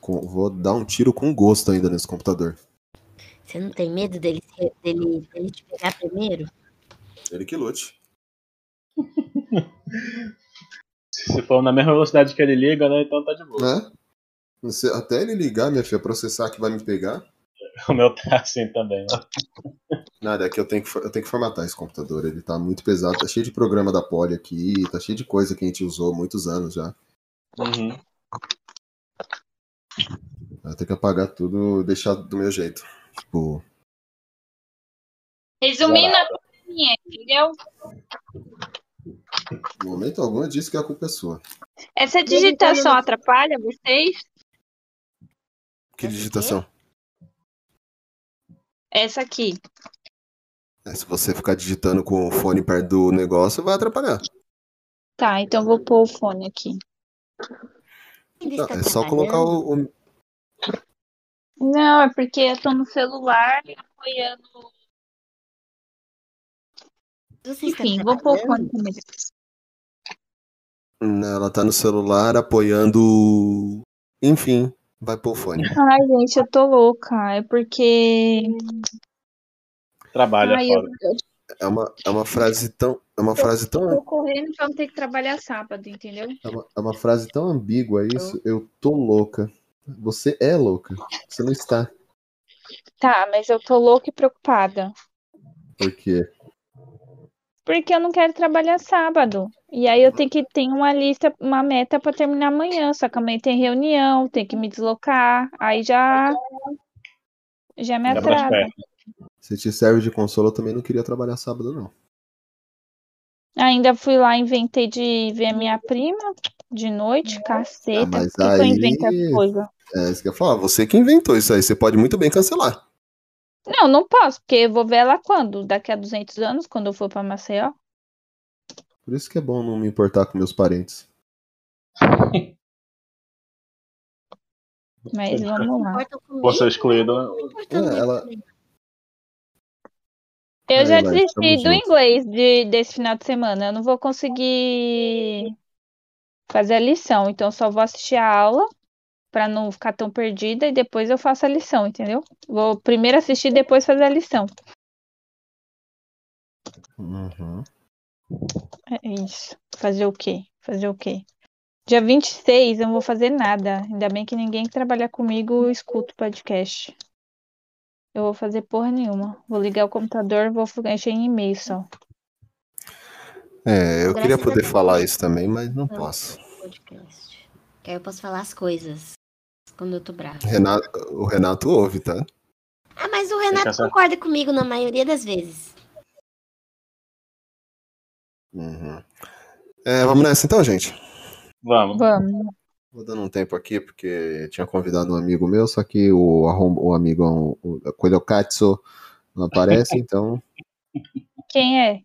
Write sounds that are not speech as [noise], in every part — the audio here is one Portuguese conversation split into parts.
Com- Vou dar um tiro com gosto ainda nesse computador. Você não tem medo dele, dele, dele te pegar primeiro? Ele que lute. [laughs] Se for na mesma velocidade que ele liga, né? Então tá de boa. Né? Você, até ele ligar, minha filha, processar que vai me pegar. [laughs] O meu tá assim também, né? [laughs] Nada, é que eu tenho que, eu tenho que formatar esse computador. Ele tá muito pesado, tá cheio de programa da Poly aqui, tá cheio de coisa que a gente usou há muitos anos já. Uhum. Eu tenho que apagar tudo e deixar do meu jeito. Tipo, Resumindo a minha, entendeu? no momento algum eu disse que a culpa é sua. Essa digitação atrapalha vocês? Que digitação? Essa aqui. É, se você ficar digitando com o fone perto do negócio, vai atrapalhar. Tá, então vou pôr o fone aqui. Não, é só colocar o, o- Não, é porque eu tô no celular e apoiando. Você Enfim, vou pôr o trabalhando? fone também. Ela tá no celular apoiando. Enfim, vai pôr o fone. Ai, gente, eu tô louca. É porque. Trabalha Ai, eu, fora. eu É uma, é uma frase tão. É uma frase tão. tô correndo pra não ter que trabalhar sábado, entendeu? É uma, é uma frase tão ambígua isso. Eu tô louca. Você é louca. Você não está. Tá, mas eu tô louca e preocupada. Por quê? Porque eu não quero trabalhar sábado. E aí eu tenho que ter uma lista, uma meta pra terminar amanhã. Só que amanhã tem reunião, tem que me deslocar. Aí já. Já me atrasa. Se te serve de consolo, eu também não queria trabalhar sábado, não. Ainda fui lá, inventei de ver a minha prima de noite, caceta. Ah, mas Por que que eu aí- coisas? É isso que eu ia falar. Você que inventou isso aí. Você pode muito bem cancelar. Não, não posso, porque eu vou ver ela quando? Daqui a 200 anos, quando eu for pra Maceió? Por isso que é bom não me importar com meus parentes. Mas vamos lá. Excluído. né? Não importam É, ela-. Eu já desisti do inglês de, desse final de semana. Eu não vou conseguir fazer a lição, então só vou assistir a aula pra não ficar tão perdida e depois eu faço a lição, entendeu? Vou primeiro assistir, depois fazer a lição. Uhum. É isso. Fazer o quê? Fazer o quê? Dia 26 eu não vou fazer nada. Ainda bem que ninguém que trabalhar comigo escuta o podcast. Eu vou fazer porra nenhuma. Vou ligar o computador, vou mexer em e-mail só. É, eu Graças queria poder falar isso também, mas não posso. Podcast. Que aí eu posso falar as coisas quando eu tô brava. Renato, o Renato ouve, tá? Ah, mas o Renato essa- concorda comigo na maioria das vezes. Uhum. É, vamos nessa então, gente. Vamos. Vamos. Vou dando um tempo aqui, porque tinha convidado um amigo meu, só que o, o amigo, o Coelho Katsu, não aparece, [laughs] então Quem é?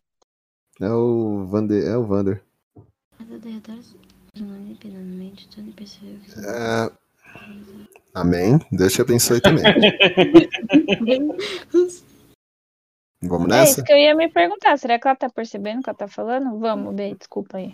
é o Vander. É o Vander. É, [laughs] Amém. Deus te abençoe também. [laughs] Vamos É isso nessa? que eu ia me perguntar. Será que ela tá percebendo o que ela tá falando? Vamos, Bê, desculpa aí.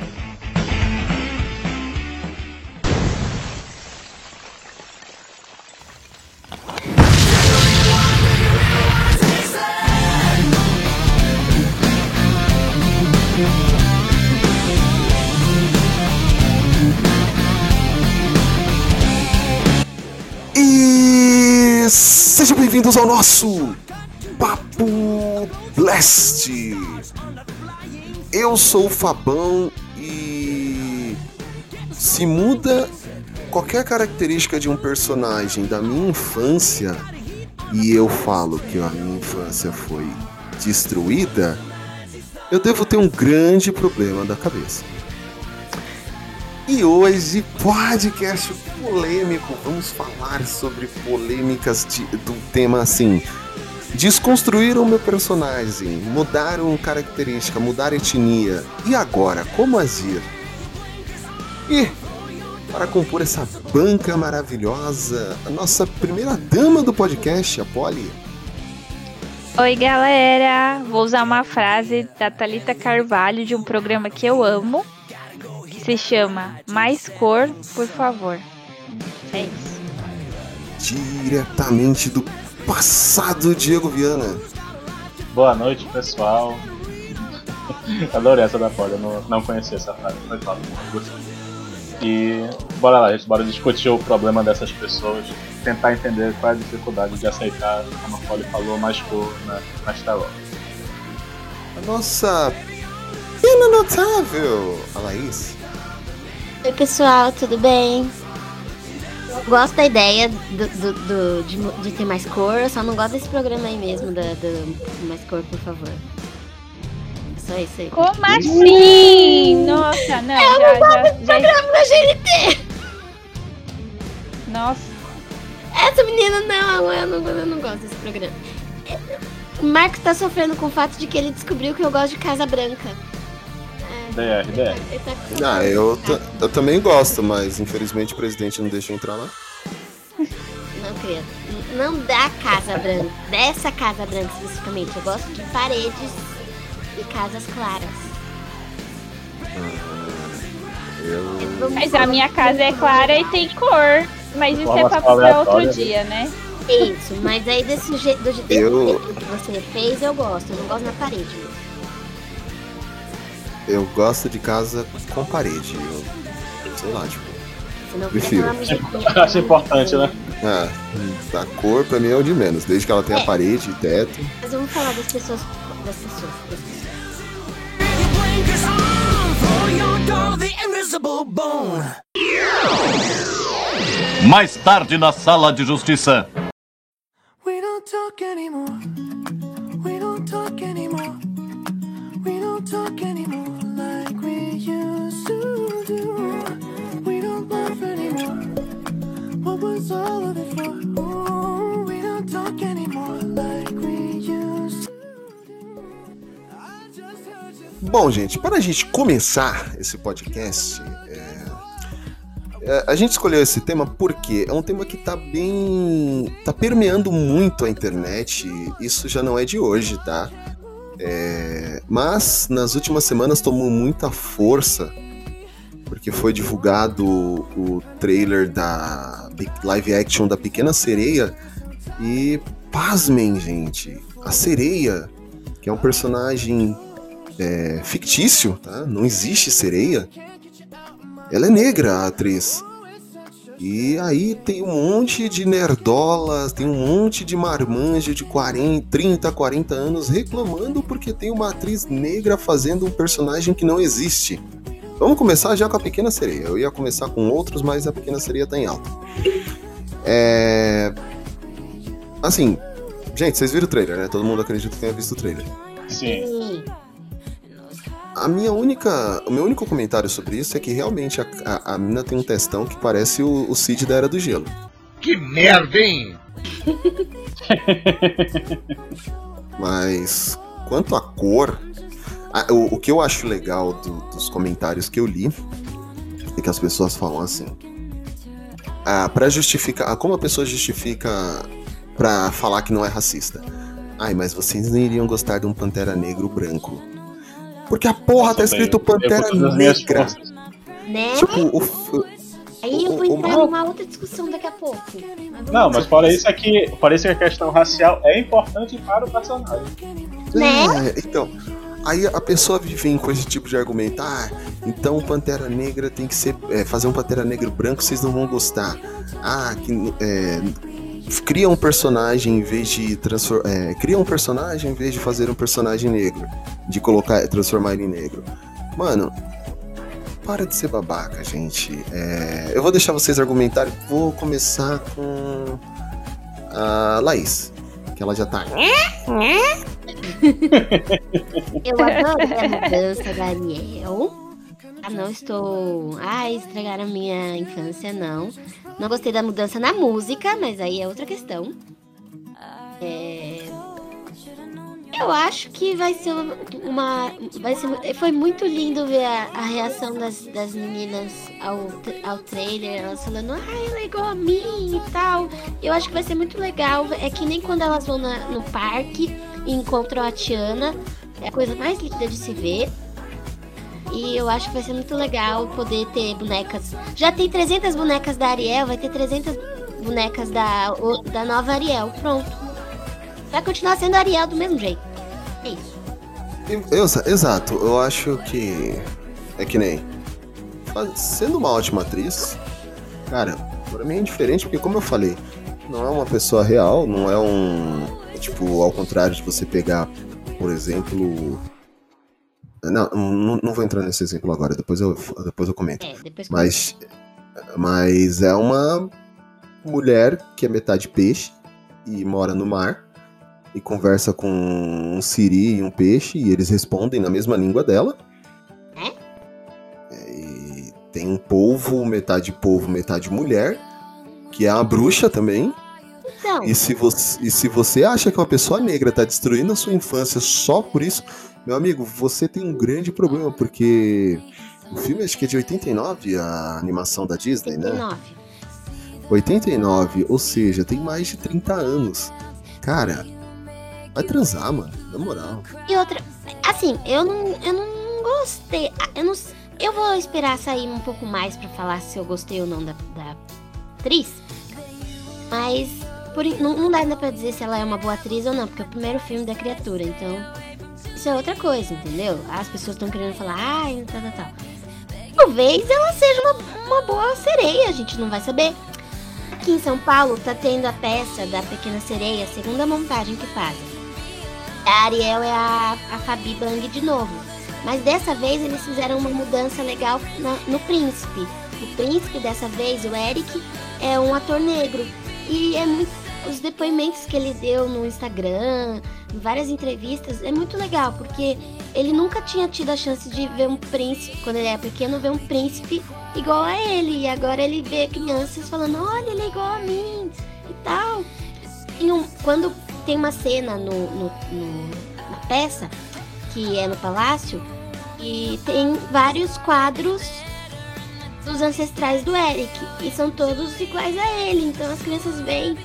Bem-vindos ao nosso Papo Blast. Eu sou o Fabão e se muda qualquer característica de um personagem da minha infância e eu falo que a minha infância foi destruída, eu devo ter um grande problema da cabeça. E hoje, podcast polêmico. Vamos falar sobre polêmicas de- do tema assim. Desconstruir o meu personagem, mudaram característica, mudar etnia. E agora, como agir? E para compor essa banca maravilhosa, a nossa primeira dama do podcast, a Polly. Oi, galera! Vou usar uma frase da Thalita Carvalho de um programa que eu amo, se chama Mais Cor, por favor. É isso. Diretamente do passado, Diego Viana. Boa noite, pessoal. [laughs] Adorei essa da Polly, eu não, não conhecia essa frase. Foi top, gostei. E bora lá, gente, bora discutir o problema dessas pessoas, tentar entender qual é a dificuldade de aceitar, como a Polly falou, mais cor na, na Star Wars. A nossa pena notável, a Laís. Oi, pessoal, tudo bem? Eu Gosto da ideia do, do- do- de, de ter mais cor, eu só não gosto desse programa aí mesmo, da, do mais cor, por favor. Só isso aí. Como assim? Nossa, não, já, já, já. Programa da GNT! Nossa, Essa menina não, eu não, eu não gosto desse programa. O Marcos tá sofrendo com o fato de que ele descobriu que eu gosto de Casa Branca. DR, DR. Ah, eu, eu também gosto, mas infelizmente o presidente não deixa eu entrar lá. Não, querida. Não da Casa Branca. Dessa Casa Branca especificamente. Eu gosto de paredes e casas claras. Eu... mas a minha casa é clara e tem cor. Mas isso é papo pra outro aleatória, dia, né? Isso, mas aí desse jeito, do, desse Eu- jeito que você fez, eu gosto. Eu não gosto na parede mesmo. Eu gosto de casa com parede. Eu, sei lá, tipo. Senão Prefiro. [laughs] Acho importante, né? Ah, a cor pra mim é o de menos, desde que ela tenha É. parede e teto. Mas vamos falar das pessoas. Das pessoas. Das pessoas. Mais tarde na sala de justiça. We don't talk anymore. We don't talk anymore. We don't talk anymore Bom, gente, para a gente começar esse podcast, é, é, a gente escolheu esse tema porque é um tema que tá bem. tá permeando muito a internet. Isso já não é de hoje, tá? É, mas nas últimas semanas tomou muita força porque foi divulgado o trailer da live action da Pequena Sereia e pasmem, gente, a sereia, que é um personagem é, fictício, tá? Não existe sereia. Ela é negra, a atriz. E aí tem um monte de nerdolas, tem um monte de marmanjo de 40, 30, 40 anos reclamando porque tem uma atriz negra fazendo um personagem que não existe. Vamos começar já com a Pequena Sereia. Eu ia começar com outros, mas a Pequena Sereia tá em alta. É... Assim, gente, vocês viram o trailer, né? Todo mundo acredita que tenha visto o trailer. Sim. A minha única, o meu único comentário sobre isso é que realmente a, a, a mina tem um testão que parece o, o Cid da Era do Gelo. Que merda, hein? [laughs] Mas quanto à cor, o, o que eu acho legal do- dos comentários que eu li é que as pessoas falam assim. Ah, para justificar, ah, como a pessoa justifica pra falar que não é racista? Ai, mas vocês não iriam gostar de um Pantera Negro branco. Porque a porra tá escrito Pantera Negra. Né? Tipo, o, f- Aí eu vou entrar numa outra discussão daqui a pouco. vamos Não, mas fora isso é que parece que a questão racial é importante para o personagem. Né? É, então, aí a pessoa vem com esse tipo de argumento, ah, então o Pantera Negra tem que ser, é, fazer um Pantera Negro branco, vocês não vão gostar. Ah, que, é, cria um personagem em vez de transformar, cria um personagem em vez de fazer um personagem negro, de colocar, transformar ele em negro. Mano, para de ser babaca, gente. É, eu vou deixar vocês argumentarem, vou começar com a Laís, que ela já tá [laughs] Eu adoro a mudança da Ariel. Ah, não estou. Ai, estragaram minha infância, não. Não gostei da mudança na música, mas aí é outra questão. É... Eu acho que vai ser uma. Vai ser, foi muito lindo ver a, a reação das, das meninas ao, ao trailer, elas falando, ai, ela é igual a mim e tal. Eu acho que vai ser muito legal. É que nem quando elas vão na, no parque e encontram a Tiana. É a coisa mais linda de se ver. E eu acho que vai ser muito legal poder ter bonecas. Já tem 300 bonecas da Ariel, vai ter 300 bonecas da, da nova Ariel. Pronto. Vai continuar sendo Ariel do mesmo jeito. É isso. Eu, exato, eu acho que. É que nem. Sendo uma ótima atriz, cara, pra mim é indiferente, porque como eu falei, não é uma pessoa real, não é um. Tipo, ao contrário de você pegar, por exemplo. Não, não, não vou entrar nesse exemplo agora, depois eu, depois eu comento. É, depois mas, mas é uma mulher que é metade peixe e mora no mar e conversa com um siri e um peixe e eles respondem na mesma língua dela. É? É, e tem um polvo, metade polvo, metade mulher, que é uma bruxa também. Então. E se, você, e se você acha que uma pessoa negra tá destruindo a sua infância só por isso, meu amigo, você tem um grande problema, porque o filme acho que é de 89, a animação da Disney, 89. né? 89, ou seja, tem mais de 30 anos. Cara, vai transar, mano, na moral. E outra, assim, eu não, eu não gostei. Eu não eu vou esperar sair um pouco mais para falar se eu gostei ou não da, da atriz. Mas por, não, não dá ainda pra dizer se ela é uma boa atriz ou não, porque é o primeiro filme da criatura, então isso é outra coisa, entendeu? As pessoas estão querendo falar, ai, tal, tal, tal. Talvez ela seja uma, uma boa sereia, a gente não vai saber. Aqui em São Paulo tá tendo a peça da Pequena Sereia, a segunda montagem que fazem. A Ariel é a, a Fabi Bang de novo. Mas dessa vez eles fizeram uma mudança legal na, no príncipe. O príncipe dessa vez, o Eric, é um ator negro. E é muito, os depoimentos que ele deu no Instagram, em várias entrevistas, é muito legal, porque ele nunca tinha tido a chance de ver um príncipe, quando ele era pequeno, ver um príncipe igual a ele. E agora ele vê crianças falando, olha, ele é igual a mim e tal. E um, quando tem uma cena no, no, no, na peça, que é no palácio, e tem vários quadros dos ancestrais do Eric. E são todos iguais a ele. Então as crianças veem,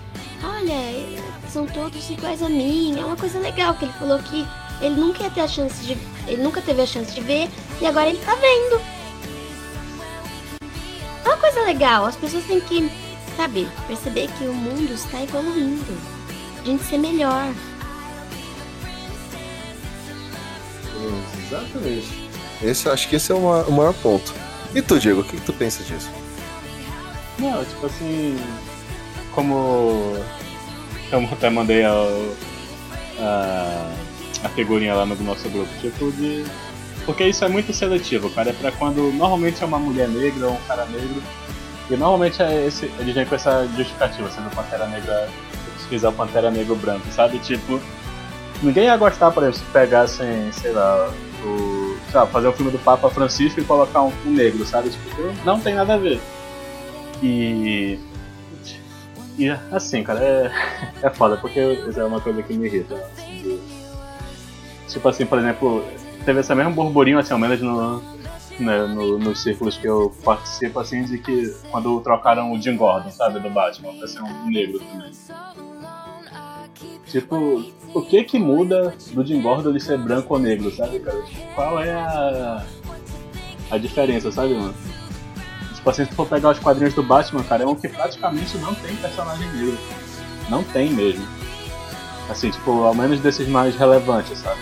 olha, são todos iguais a mim. É uma coisa legal que ele falou que ele nunca ia ter a chance de. Ele nunca teve a chance de ver e agora ele tá vendo. É uma coisa legal, as pessoas têm que, sabe, perceber que o mundo está evoluindo. A gente ser melhor. Exatamente. Esse, acho que esse é o maior, o maior ponto. E tu, Diego, o que, que tu pensa disso? Não, tipo assim. Como. Eu até mandei a, a, a figurinha lá no nosso grupo, tipo de. Porque isso é muito seletivo, cara. É pra quando normalmente é uma mulher negra ou um cara negro. E normalmente é esse, eles vêm com essa justificativa, sendo Pantera Negra. Fizer o Pantera Negro branco, sabe? Tipo. Ninguém ia gostar, por exemplo, se pegassem, sei lá, o. Sei lá, fazer o filme do Papa Francisco e colocar um, um negro, sabe? Tipo, não tem nada a ver. E. E assim, cara, é, é foda, porque isso é uma coisa que me irrita. Assim, de, tipo assim, por exemplo, teve esse mesmo burburinho, assim, ao menos no, né, no, nos círculos que eu participo, assim, de que quando trocaram o Jim Gordon, sabe, do Batman, pra ser um negro também. Tipo, o que que muda do Jim Gordon de ser branco ou negro, sabe, cara? Qual é a, a diferença, sabe, mano? Tipo assim, se for pegar os quadrinhos do Batman, cara, é um que praticamente não tem personagem negro. Não tem mesmo. Assim, tipo, ao menos desses mais relevantes, sabe?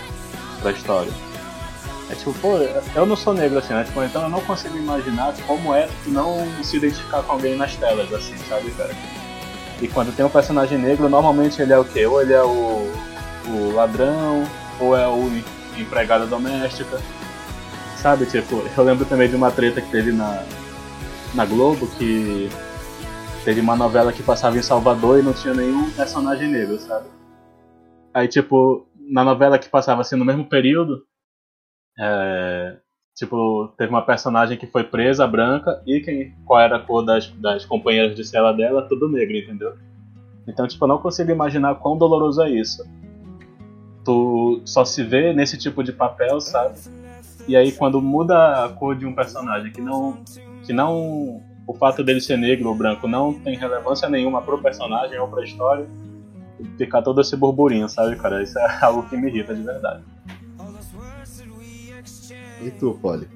Pra história. É tipo, pô, eu não sou negro assim, né? Tipo, então eu não consigo imaginar como é não se identificar com alguém nas telas, assim, sabe, cara? E quando tem um personagem negro, normalmente ele é o quê? Ou ele é o, o ladrão, ou é o empregada doméstica. Sabe, tipo, eu lembro também de uma treta que teve na, na Globo que teve uma novela que passava em Salvador e não tinha nenhum personagem negro, sabe? Aí, tipo, na novela que passava assim no mesmo período, é, Tipo, teve uma personagem que foi presa, branca, e quem, qual era a cor das, das companheiras de cela dela, tudo negro, entendeu? Então, tipo, eu não consigo imaginar quão doloroso é isso. Tu só se vê nesse tipo de papel, sabe? E aí quando muda a cor de um personagem que não. Que não. o fato dele ser negro ou branco não tem relevância nenhuma pro personagem ou pra história, fica todo esse burburinho, sabe, cara? Isso é [laughs] algo que me irrita de verdade. E tu, Polly?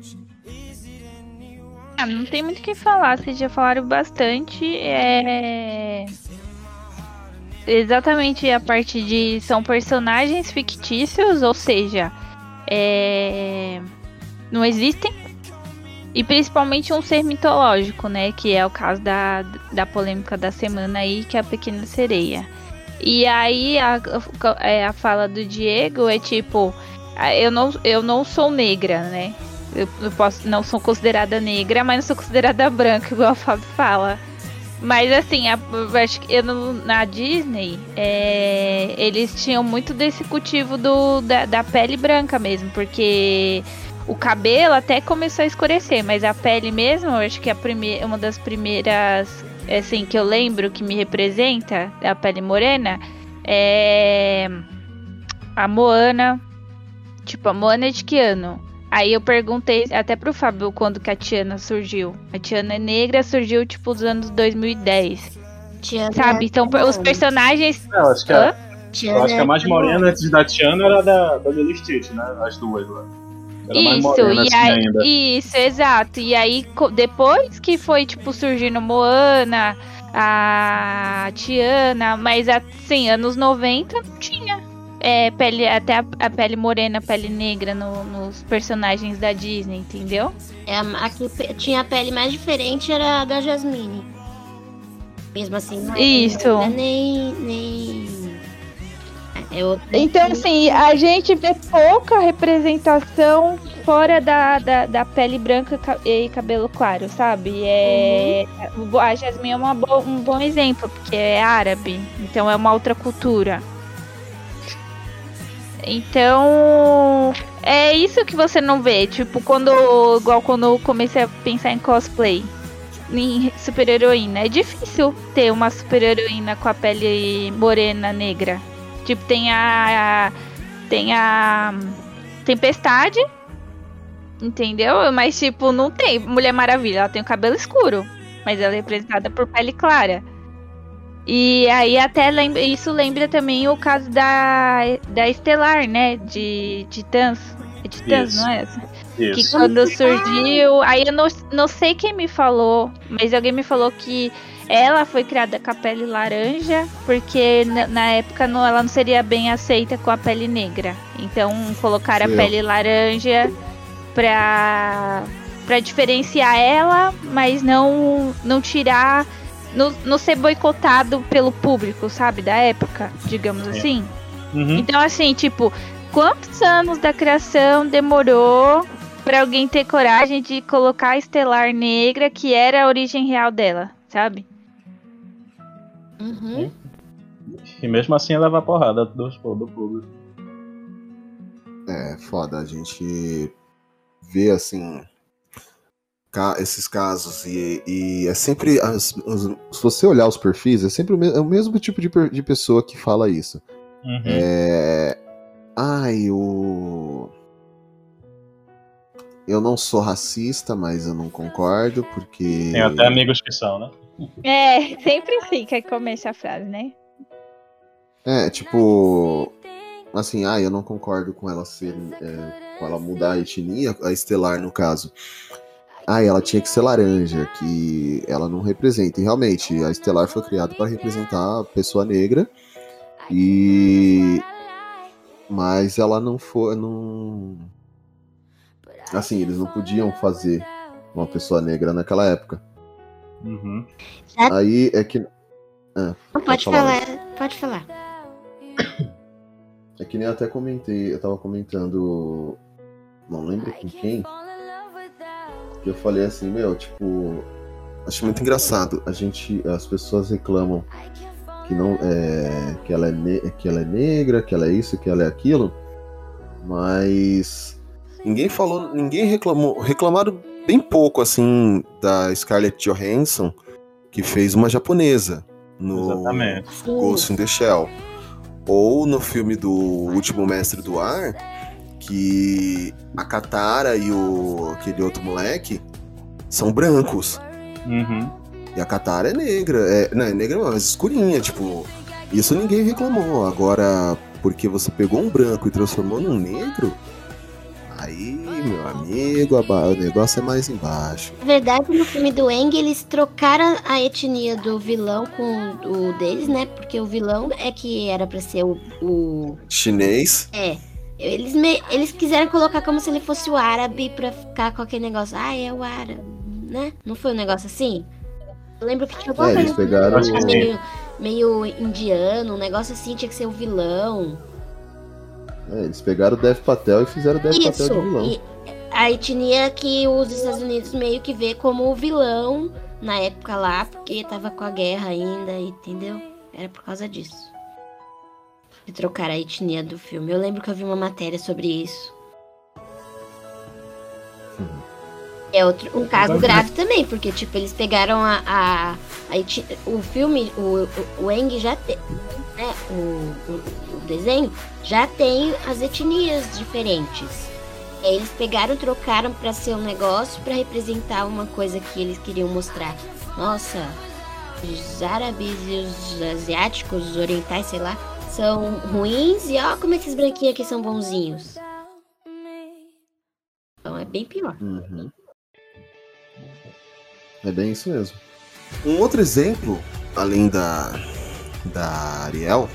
Ah, não tem muito o que falar, vocês já falaram bastante. É. Exatamente a parte de. São personagens fictícios, ou seja, é... não existem. E principalmente um ser mitológico, né? Que é o caso da, da polêmica da semana aí, que é a Pequena Sereia. E aí a, é, a fala do Diego é tipo. Eu não, eu não sou negra, né? Eu, eu posso, não sou considerada negra, mas não sou considerada branca, [laughs] igual a Fábio fala. Mas assim, a, acho que eu, na Disney, é, eles tinham muito desse cultivo do, da, da, pele branca mesmo, porque o cabelo até começou a escurecer, mas a pele mesmo, acho que a primeira, uma das primeiras assim que eu lembro que me representa, a pele morena, é a Moana. Tipo, a Moana é de que ano? Aí eu perguntei até pro Fábio quando que a Tiana surgiu. A Tiana é negra, surgiu tipo nos anos 2010. Tiana Sabe? Então os personagens. É, eu acho que, a, Tiana eu acho que a mais é morena antes da Tiana era da, da Lily Stitch, né? As duas lá. Era Isso, e assim aí, ainda. isso, exato. E aí, depois que foi, tipo, surgindo Moana, a Tiana, mas assim, anos 90 não tinha. É, pele, até a, a pele morena, pele negra no- nos personagens da Disney, entendeu? É, a, a que tinha a pele mais diferente era a da Jasmine. Mesmo assim, não Isso. nem. nem... É. Então, assim, a gente vê pouca representação fora da, da, da pele branca ca- e cabelo claro, sabe? É, A Jasmine é uma bo- um bom exemplo, porque é árabe, então é uma outra cultura. Então, é isso que você não vê. Tipo, quando. Igual quando eu comecei a pensar em cosplay. Em super-heroína. É difícil ter uma super-heroína com a pele morena negra. Tipo, tem a. a- tem a. Tempestade. Entendeu? Mas, tipo, não tem. Mulher Maravilha, ela tem o cabelo escuro. Mas ela é representada por pele clara. E aí até lembra, isso lembra também o caso da, da Estelar, né? De Titãs. É Titãs, Isso. não é essa? Que Isso. quando surgiu. Aí eu não, não sei quem me falou, mas alguém me falou que ela foi criada com a pele laranja, porque na, época não, ela não seria bem aceita com a pele negra. Então colocaram a Sim. pele laranja pra, pra diferenciar ela, mas não, não tirar. Não, não ser boicotado pelo público, sabe? Da época, digamos Sim. assim. Uhum. Então, assim, tipo, quantos anos da criação demorou pra alguém ter coragem de colocar a Estelar Negra, que era a origem real dela, sabe? Uhum. E mesmo assim leva a porrada do, do público. É foda, a gente vê assim ca- esses casos e, e é sempre as- os- se você olhar os perfis é sempre o, me- é o mesmo tipo de, per- de pessoa que fala isso. Uhum. É, ai, o eu não sou racista, mas eu não concordo porque Tem até amigos que são, né? É, [laughs] sempre fica que começa a frase, né? É, tipo. Assim, ah, eu não concordo com ela ser. é, com ela mudar a etnia, a estelar no caso. Ah, ela tinha que ser laranja, que ela não representa. E realmente, a estelar foi criada para representar a pessoa negra. E. Mas ela não foi. Não... Assim, eles não podiam fazer uma pessoa negra naquela época. Uhum. Aí é que. Ah, Não, pode falar. falar, pode falar. É que nem eu até comentei, eu tava comentando, não lembro com quem, que eu falei assim, meu, tipo, acho muito engraçado, a gente, as pessoas reclamam que não é, que ela é, ne- que ela é negra, que ela é isso, que ela é aquilo, mas Ninguém falou, ninguém reclamou, reclamaram bem pouco assim da Scarlett Johansson, que fez uma japonesa no Exatamente. Ghost in the Shell. Ou no filme do Último Mestre do Ar, que a Katara e o aquele outro moleque são brancos. Uhum. E a Katara é negra. É, não, é negra, mas escurinha, tipo. Isso ninguém reclamou. Agora, porque você pegou um branco e transformou num negro, aí, meu amigo, o negócio é mais embaixo. Na verdade, no filme do Eng, eles trocaram a etnia do vilão com o deles, né? Porque o vilão é que era pra ser o. o- Chinês. É. Eles, me- eles quiseram colocar como se ele fosse o árabe pra ficar com aquele negócio. Ah, é o árabe, né? Não foi um negócio assim? Eu lembro que tinha alguma É, eles pegaram meio, meio indiano, um negócio assim, tinha que ser o vilão. É, eles pegaram o Dev Patel e fizeram o Dev Isso. Patel de vilão. E a etnia que os Estados Unidos meio que vê como o vilão na época lá, porque tava com a guerra ainda, entendeu? Era por causa disso. De trocar a etnia do filme. Eu lembro que eu vi uma matéria sobre isso. É outro, um caso grave também, porque tipo, eles pegaram a, a, a o filme, o, o, o Eng já tem, né, o, o, o desenho já tem as etnias diferentes. Eles pegaram, trocaram pra ser um negócio pra representar uma coisa que eles queriam mostrar. Nossa, os árabes e os asiáticos, os orientais, sei lá, são ruins e ó como esses branquinhos aqui são bonzinhos. Então é bem pior. Uhum. É bem isso mesmo. Um outro exemplo, além da, da Ariel,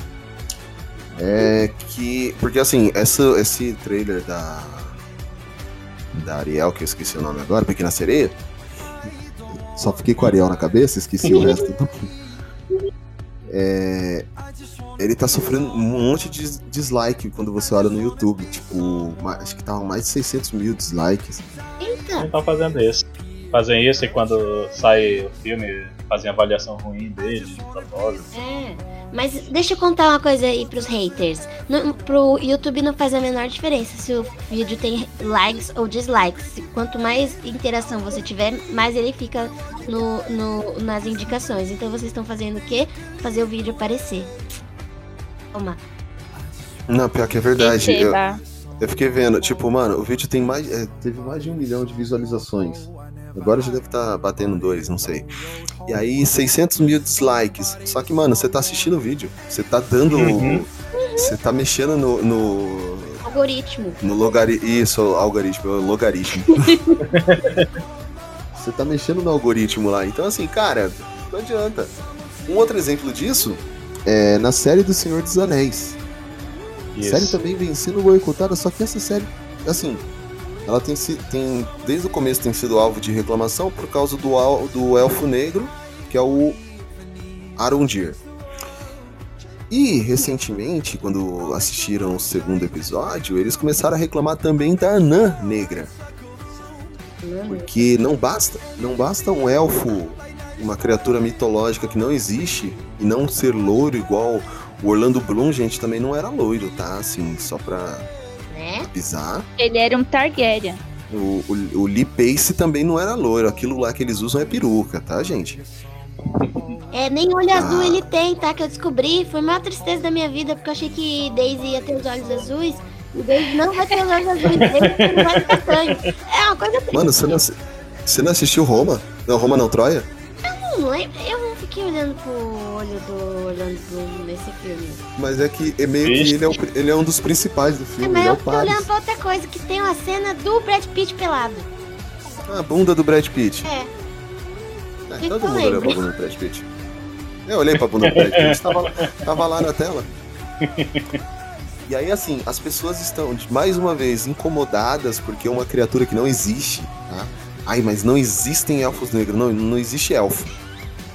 é que. Porque assim, essa, esse trailer da. Da Ariel, que eu esqueci o nome agora, Pequena Sereia. Só fiquei com a Ariel na cabeça, esqueci o resto do. [laughs] É, ele tá sofrendo um monte de dislike quando você olha no YouTube. Tipo, acho que tava mais de 600 mil dislikes. Eita! Não estão fazendo isso. Fazem isso e quando sai o filme fazem avaliação ruim dele, de propósito. É, mas deixa eu contar uma coisa aí pros haters. No, pro YouTube não faz a menor diferença se o vídeo tem likes ou dislikes. Quanto mais interação você tiver, mais ele fica no, no- nas indicações. Então vocês estão fazendo o quê? Fazer o vídeo aparecer. Toma. Não, pior que é verdade. Eu, eu fiquei vendo, tipo, mano, o vídeo tem mais. é, teve mais de um milhão de visualizações. Agora já deve estar batendo dois, não sei. E aí, 600 mil dislikes. Só que, mano, você tá assistindo o vídeo. Você tá dando. Uhum. Você tá mexendo no. no, Algoritmo. no logaritmo. Isso, algoritmo, é logaritmo. [laughs] você tá mexendo no algoritmo lá. Então, assim, cara, não adianta. Um outro exemplo disso é na série do Senhor dos Anéis. A série Isso. também vem sendo boicotada, só que essa série, assim, ela tem, tem desde o começo tem sido alvo de reclamação por causa do, do elfo negro, que é o Arundir. E recentemente, quando assistiram o segundo episódio, eles começaram a reclamar também da anã negra. Porque não basta, não basta um elfo, uma criatura mitológica que não existe, e não ser loiro igual o Orlando Bloom, gente, também não era loiro, tá? Assim, só pra Né? avisar. Ele era um Targaryen. O, o, o Lee Pace também não era loiro. Aquilo lá que eles usam é peruca, tá, gente? É, nem olho azul Ah. ele tem, tá? Que eu descobri. Foi a maior tristeza da minha vida, porque eu achei que Daisy ia ter os olhos azuis. E Daisy não vai ter os olhos azuis. Daisy não vai ter castanho. É uma coisa Mano, você não, você não assistiu Roma? Não, Roma não, Troia? Eu não lembro. Eu não fiquei olhando pro olho do Orlando Bloom nesse filme. Mas é que é meio que ele é, o- ele é um dos principais do É, filme, mas ele é eu o fiquei olhando pra outra coisa, que tem uma cena do Brad Pitt pelado. A bunda do Brad Pitt. É. É, que todo que eu mundo olhou pra bunda do Brad Pitt. Eu olhei pra bunda do Brad Pitt, tava, lá- tava lá na tela. [laughs] E aí, assim, as pessoas estão, mais uma vez, incomodadas porque é uma criatura que não existe, tá? Ai, mas não existem elfos negros, não, não existe elfo.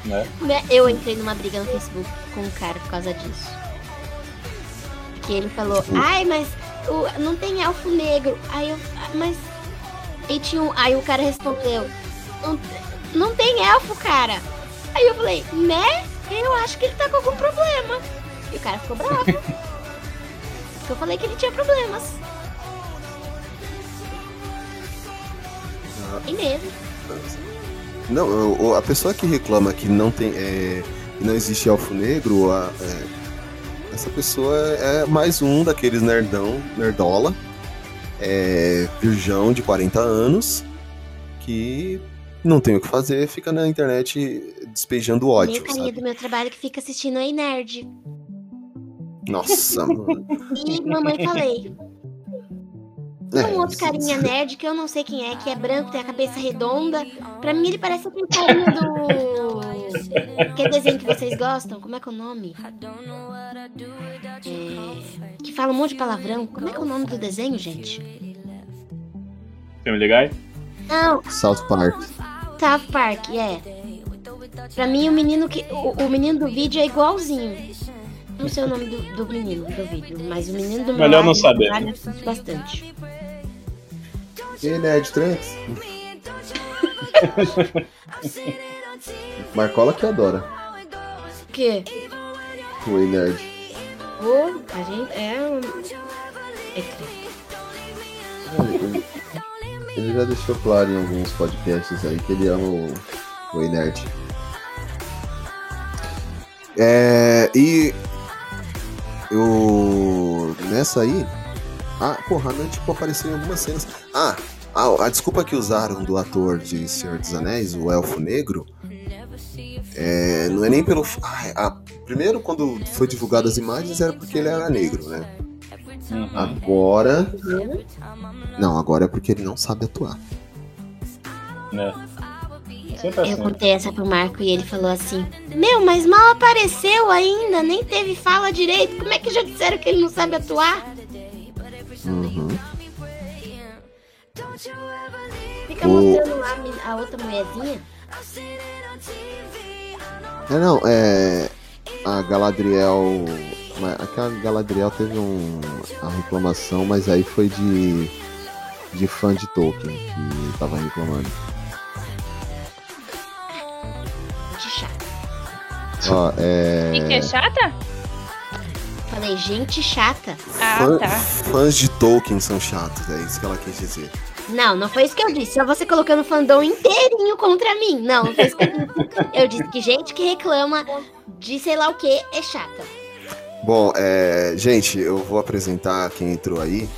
Né? Né, Eu entrei numa briga no Facebook com um cara por causa disso. Que ele falou, ai, mas o- não tem elfo negro. Aí eu, "Ah, mas. E tinha um, aí o cara respondeu, não, não tem elfo, cara. Aí eu falei, né? Eu acho que ele tá com algum problema. E o cara ficou bravo. [laughs] Porque eu falei que ele tinha problemas. Tem mesmo. Não, a pessoa que reclama que não tem. é, não existe elfo negro, a- é, essa pessoa é mais um daqueles nerdão, nerdola, é, virgão de 40 anos, que não tem o que fazer, fica na internet despejando ódio, o carinha do meu trabalho que fica assistindo aí Nerd. Nossa, [laughs] mano. E mamãe falei. É, um outro carinha nerd que eu não sei quem é, que é branco, tem a cabeça redonda. Pra mim ele parece aquele carinha do. Que desenho que vocês gostam? Como é que é o nome? É, Que fala um monte de palavrão. Como é que é o nome do desenho, gente? Family Guy? Não, South Park. South Park, é. Pra mim o menino que. O, o menino do vídeo é igualzinho. Não sei o nome do, do menino do vídeo, mas o menino do Melhor não saber. assisto bastante. E Nerd Trunks? Marcola que adora. O quê? O Ei Nerd. Ô, a gente é um. É Ele, ele já deixou claro em alguns podcasts aí que ele ama o, o Ei Nerd. É, e eu nessa aí, ah, porra, a Nan, tipo, apareceu em algumas cenas. Ah, a, a desculpa que usaram do ator de Senhor dos Anéis, o Elfo Negro, é, não é nem pelo. Ah, a- primeiro, quando foi divulgado as imagens, era porque ele era negro, né? Uhum. Agora. Não, agora é porque ele não sabe atuar. Né? Sempre Eu assim. contei essa pro Marco e ele falou assim: Meu, mas mal apareceu ainda, nem teve fala direito. Como é que já disseram que ele não sabe atuar? Uhum. Fica O- mostrando lá a a outra mulherzinha. É, não, é. A Galadriel. Aquela Galadriel teve um, a reclamação, mas aí foi de. de fã de Tolkien que tava reclamando. De chato. Ó, é. E que é chata? Falei, gente chata. Ah, fã- tá. Fãs de Tolkien são chatos, é isso que ela quis dizer. Não, não foi isso que eu disse. Só você colocando o fandom inteirinho contra mim. Não, não foi isso que eu disse. Eu disse que gente que reclama de sei lá o que é chata. Bom, é. Gente, eu vou apresentar quem entrou aí.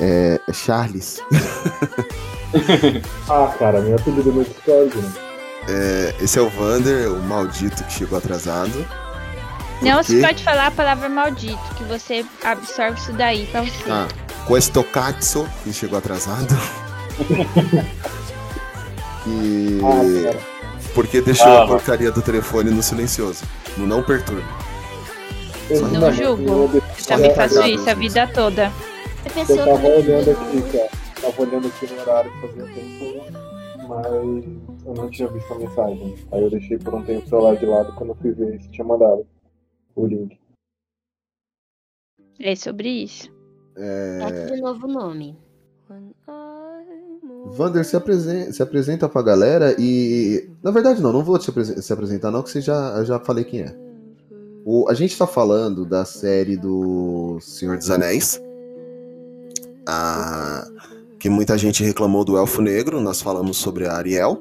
É. é Charles. [laughs] Ah, cara, meu apelido no Discord, né? É, esse é o Vander, o maldito que chegou atrasado. Não se pode falar a palavra maldito, que você absorve isso daí pra você. Ah, questo cazzo, que chegou atrasado. e. Porque deixou Ah, a porcaria do telefone no silencioso. No não perturbe. Eu Não não, julgo. eu- Também faço isso a vida toda. Eu tava olhando aqui, cara. Tava olhando aqui no horário que fazia tempo, mas eu não tinha visto a mensagem. Aí eu deixei por um tempo o celular de lado quando eu fui ver se tinha mandado o link. É sobre isso. Bota de novo o nome. Vander, se apresenta, se apresenta pra galera e. Na verdade, não, não vou te apresen- se apresentar, não, que você já, já falei quem é. O, a gente tá falando da série do Senhor dos Anéis. a- que muita gente reclamou do Elfo Negro, nós falamos sobre a Ariel.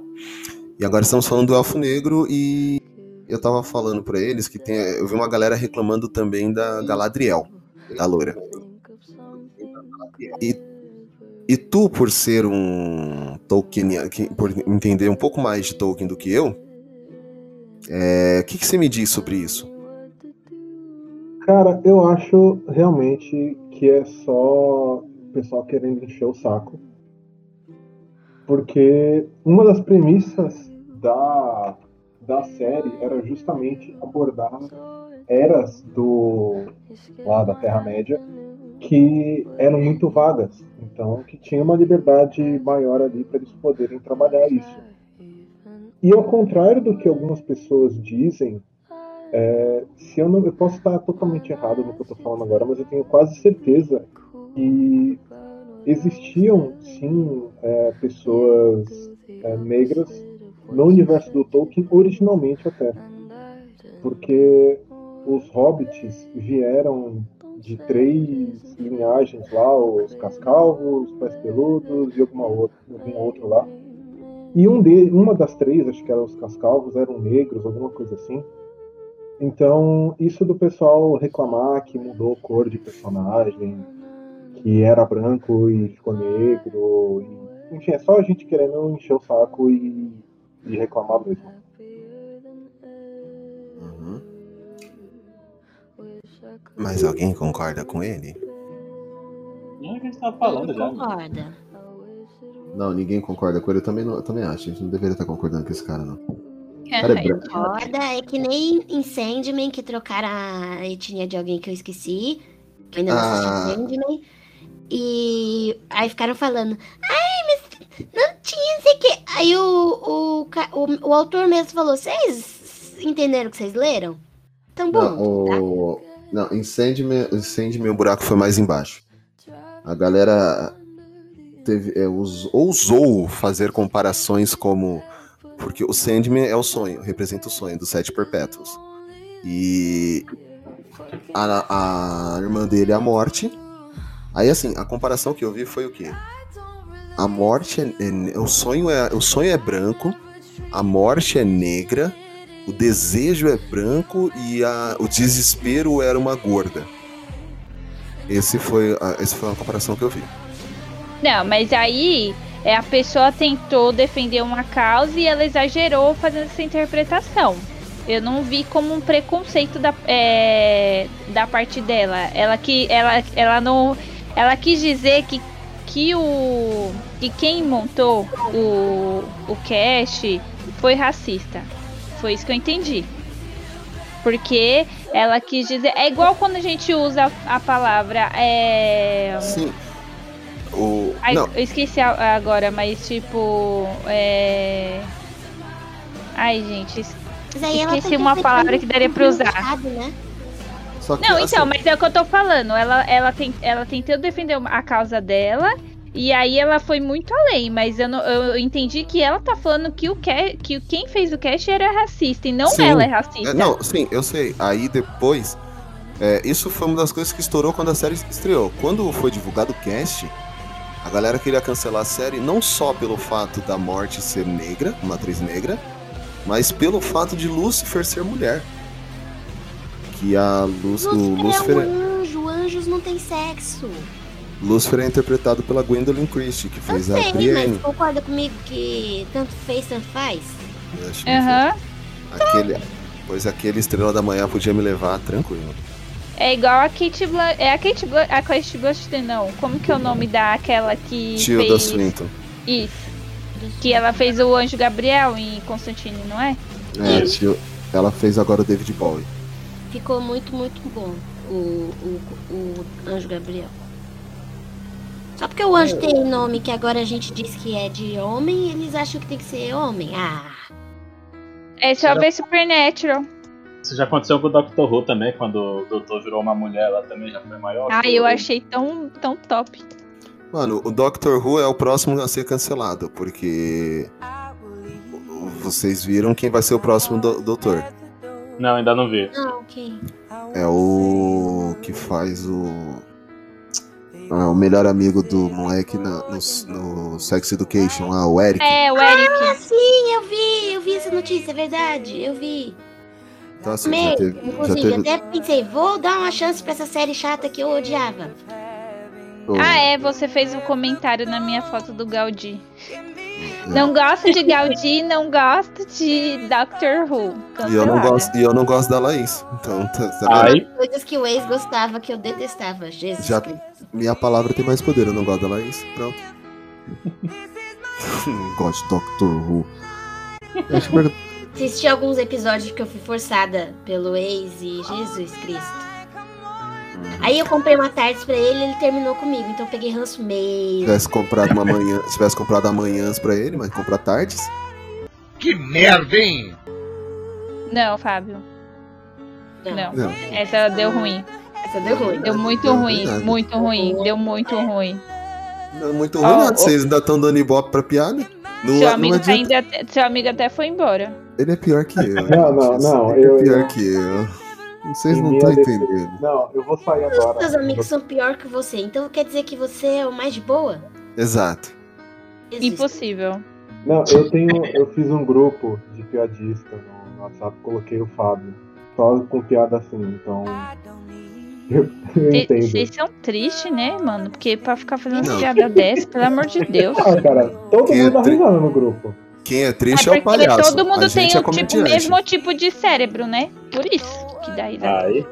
E agora estamos falando do Elfo Negro e eu tava falando pra eles que tem, eu vi uma galera reclamando também da Galadriel, da loira. E, e tu, por ser um Tolkien, por entender um pouco mais de Tolkien do que eu, é, o que, que você me diz sobre isso? Cara, eu acho realmente que é só o pessoal querendo encher o saco. Porque uma das premissas da, da série era justamente abordar eras do lá da Terra-média que eram muito vagas. Então, que tinha uma liberdade maior ali para eles poderem trabalhar isso. E ao contrário do que algumas pessoas dizem, é, se eu não, eu posso estar totalmente errado no que eu estou falando agora, mas eu tenho quase certeza que existiam sim é, pessoas é, negras no universo do Tolkien originalmente até, porque os hobbits vieram de três linhagens lá, os cascalvos, pés peludos e alguma outra, algum outro lá. E um de, uma das três, acho que eram os cascalvos, eram negros, alguma coisa assim. Então, isso do pessoal reclamar que mudou cor de personagem, que era branco e ficou negro, e, enfim, é só a gente querendo encher o saco e, e reclamar mesmo. Mas alguém concorda com ele? Não é que a gente tava falando já. Concorda. Não, ninguém concorda com ele. Eu também, não, eu também acho. A gente não deveria estar concordando com esse cara, não. Cara, é branco. Concorda, é que nem em Sandman que trocaram a etnia de alguém que eu esqueci. Que eu ainda não Ah. assisti Sandman. E aí ficaram falando, ai, mas não tinha, sei o quê. Aí o, o, o, o autor mesmo falou, vocês entenderam o que vocês leram? Então, bom, Não, o... não Sandman, em Sandman o buraco foi mais embaixo. A galera teve, é, us- ousou fazer comparações como. Porque o Sandman é o sonho, representa o sonho dos sete perpétuos. E a, a irmã dele é a morte. Aí assim, a comparação que eu vi foi o quê? A morte é, é- o sonho é o sonho é branco, a morte é negra, o desejo é branco e a, o desespero era uma gorda. Esse foi, a, essa foi uma comparação que eu vi. Não, mas aí é, a pessoa tentou defender uma causa e ela exagerou fazendo essa interpretação. Eu não vi como um preconceito da, é, da parte dela. Ela que ela, ela não ela quis dizer que que o que quem montou o o cast foi racista. Foi isso que eu entendi. Porque ela quis dizer é igual quando a gente usa a palavra é Sim. O, Ai, não, eu esqueci agora, mas tipo. É. Ai, gente. esqueci uma palavra que daria pra usar. né? só que Não, assim, então, mas é o que eu tô falando. Ela, ela, tem, ela tentou defender a causa dela. E aí ela foi muito além, mas eu, não, eu entendi que ela tá falando que, o ca- que quem fez o cast era racista e não Sim. ela é racista. É, não, sim, eu sei. Aí depois. é, isso foi uma das coisas que estourou quando a série estreou. Quando foi divulgado o cast, a galera queria cancelar a série não só pelo fato da morte ser negra, uma atriz negra, mas pelo fato de Lucifer ser mulher. Que a Luz, o Lúcifer Lucifer, é um anjo, anjos não tem sexo. Lucifer é interpretado pela Gwendolyn Christie, que fez a Brienne. mas concorda comigo que tanto fez, tanto faz? Eu acho que Aham. Aquele, pois aquele Estrela da Manhã podia me levar tranquilo. É igual a Kate Blanchett. É a Kate Blanchett. A Kate Blanchett, não. Como que é o nome daquela que. Tio da fez... Swinton. Isso. Que ela fez o Anjo Gabriel em Constantine, não é? É, tio, ela fez agora o David Bowie. Ficou muito, muito bom o, o, o Anjo Gabriel. Só porque o anjo tem nome que agora a gente diz que é de homem, eles acham que tem que ser homem. Ah, É só ver Supernatural. Isso já aconteceu com o Doctor Who também, quando o doutor virou uma mulher, ela também já foi maior. Ai, eu achei tão, tão top. Mano, o Doctor Who é o próximo a ser cancelado, porque vocês viram quem vai ser o próximo do- doutor. Não, ainda não vi. não, quem? É o que faz o. ah, o melhor amigo do moleque na- no, no Sex Education lá, o Eric. É, o Eric. Ah, sim, eu vi, eu vi essa notícia, é verdade, eu vi. Então, assim, já teve. Já Inclusive, teve até pensei, vou dar uma chance pra essa série chata que eu odiava. o- Ah, é, você fez um comentário na minha foto do Gaudí. Não gosto de Gaudí, não gosto de Doctor Who. E eu não gosto, e eu não gosto da Laís. Então, tá, tá? Aí, Coisas que o ex gostava, que eu detestava. Jesus Já- Cristo. Minha palavra tem mais poder, eu não gosto da Laís. Pronto. [laughs] não gosto de Doctor Who. Assisti alguns episódios que eu fui forçada pelo ex e Jesus Cristo. Aí eu comprei uma tarde pra ele e ele terminou comigo. Então eu peguei ranço Se meio. tivesse comprado uma manhã, se tivesse comprado amanhãs pra ele, mas comprar tardes. Que merda, hein? Não, Fábio. Não. Não. Essa deu ruim. Essa deu ruim. Deu muito Não, ruim. nada. Muito ruim. Deu muito ruim. Não é muito ruim, Ó, nada. Vocês ainda estão dando ibope pra piada? Não, Seu não amigo, tá ainda, seu amigo até foi embora. Ele é pior que [laughs] eu. Não, não, não, Ele eu- é pior eu- que eu. Vocês não estão entendendo. Não, eu vou sair Os agora. seus amigos são pior que você, então quer dizer que você é o mais de boa? Exato. Existe. Impossível. Não, eu tenho. Eu fiz um grupo de piadista no, WhatsApp, coloquei o Fábio. Só com piada assim, então. Eu, eu entendo. Vocês são tristes, né, mano? Porque pra ficar fazendo Não. piada dessa, pelo amor de [laughs] Deus. Ah, cara, todo Que mundo dá tri- risada no grupo. Quem é É triste é, o porque palhaço. todo mundo a tem gente é o tipo, mesmo tipo de cérebro, né? Por isso que dá risada.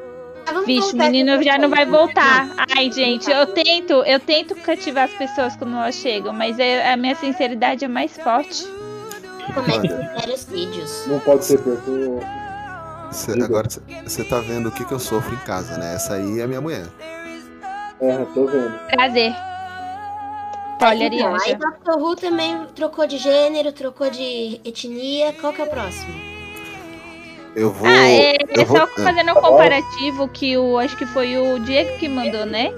Ah, Vixe, menino já não vai voltar. Ai, gente, eu tento, eu tento cativar as pessoas quando elas chegam, mas é- a minha sinceridade é mais forte. Comece sérios vídeos. Não pode ser porque. Cê- agora você tá vendo o que, que eu sofro em casa, né? Essa aí é minha mulher. É, tô vendo. Prazer. Olha, Então, aí. Dr. Who também trocou de gênero, trocou de etnia. Qual que é o próximo? Eu vou. Ah, é, é eu vou só é, fazendo um comparativo que o acho que foi o Diego que mandou, né?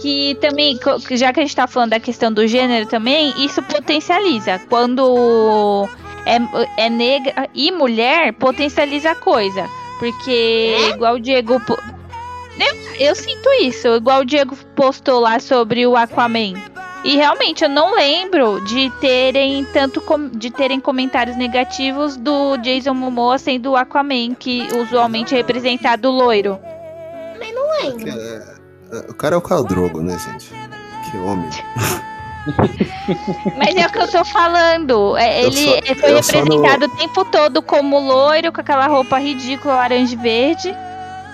Que também, já que a gente tá falando da questão do gênero também, isso potencializa. Quando é, é negra e mulher, potencializa a coisa. Porque, igual o Diego. Eu, eu sinto isso, igual o Diego postou lá sobre o Aquaman. E realmente eu não lembro de terem tanto com- de terem comentários negativos do Jason Momoa sendo o Aquaman, que usualmente é representado loiro. Não lembro. é, é, o cara é o Caldrogo, né, gente? Que homem. [laughs] Mas é o que eu tô falando. É, ele só- é, foi representado o tempo todo como loiro, com aquela roupa ridícula laranja e verde.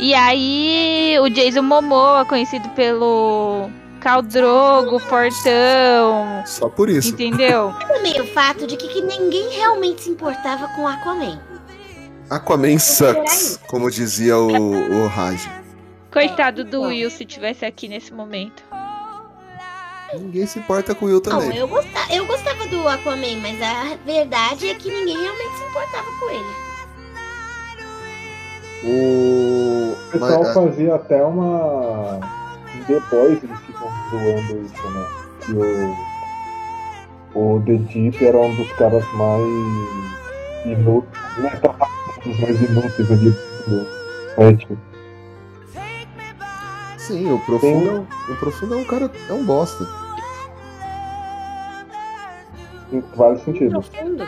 E aí o Jason Momoa, conhecido pelo Caldrogo, Fortão, Só por isso. entendeu? [laughs] Também o fato de que, que ninguém realmente se importava com Aquaman. Aquaman sucks, como dizia o, o Raj. Coitado do Will se tivesse aqui nesse momento. Ninguém se importa com o Will Não, também. eu gostava, eu gostava do Aquaman, mas a verdade é que ninguém realmente se importava com ele. O. O pessoal mas, fazia até uma. Depois eles ficam zoando isso, né? Que o. O The Deep era um dos caras mais inúteis. Não é um dos mais inúteis ali do Sétimo. sim, o profundo, é um- o profundo é um cara. É um bosta. Em vários sentidos. Profundo.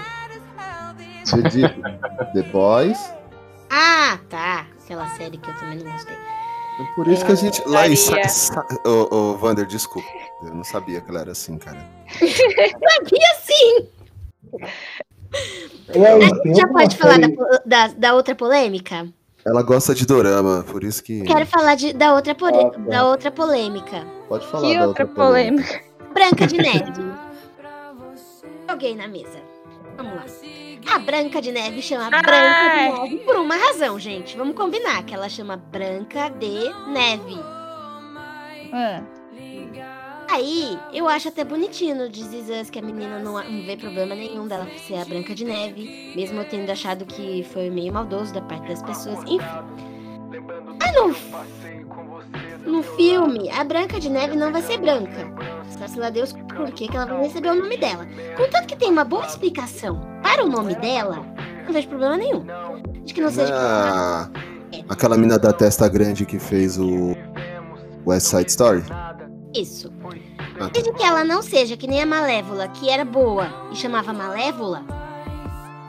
The Deep, [laughs] The Boys. Ah, tá. Aquela série que eu também não gostei. É por isso que a gente. Lá em. Sa, sa, ô, ô, Vander, desculpa. Eu não sabia que ela era assim, cara. [laughs] Sabia sim! Aí, A tem gente já pode falar da, série- da, da outra polêmica? Ela gosta de dorama, por isso que. Quero falar de, da, outra pole- Ah, tá. da outra polêmica. Pode falar Que da outra outra polêmica. polêmica. Branca de [laughs] Neve. Joguei na mesa. Vamos lá. A Branca de Neve chama Ai. Branca de Neve por uma razão, gente. Vamos combinar que ela chama Branca de Neve. Ah, Aí, eu acho até bonitinho no This Is Us que a menina não, não vê problema nenhum dela ser a Branca de Neve, mesmo eu tendo achado que foi meio maldoso da parte das pessoas. Enfim. Mas no, no filme, a Branca de Neve não vai ser branca. Sabe lá Deus por que ela vai receber o nome dela. Contanto que tem uma boa explicação para o nome dela, não vejo problema nenhum. Acho que não seja. Ah, aquela mina da testa grande que fez o West Side Story. Isso. Ah, tá. Desde que ela não seja que nem a Malévola, que era boa e chamava Malévola,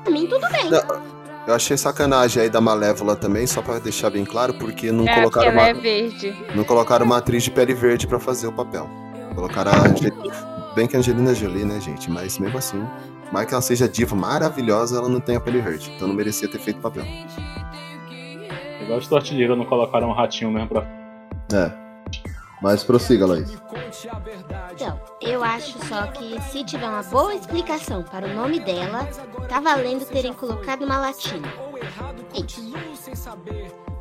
pra mim tudo bem. Não, Eu achei sacanagem aí da Malévola também, só pra deixar bem claro, porque não é, porque colocaram ela uma, é verde. não colocaram uma atriz de pele verde pra fazer o papel. Colocaram a Angel... bem que a Angelina Jolie, né, gente? Mas mesmo assim, mais que ela seja diva maravilhosa, ela não tem a pele verde, então não merecia ter feito o papel. igual os tortilheiros não colocaram um ratinho mesmo pra. É. Mas prossiga, Laís. Então, eu acho só que se tiver uma boa explicação para o nome dela, tá valendo terem colocado uma latina. É Isso.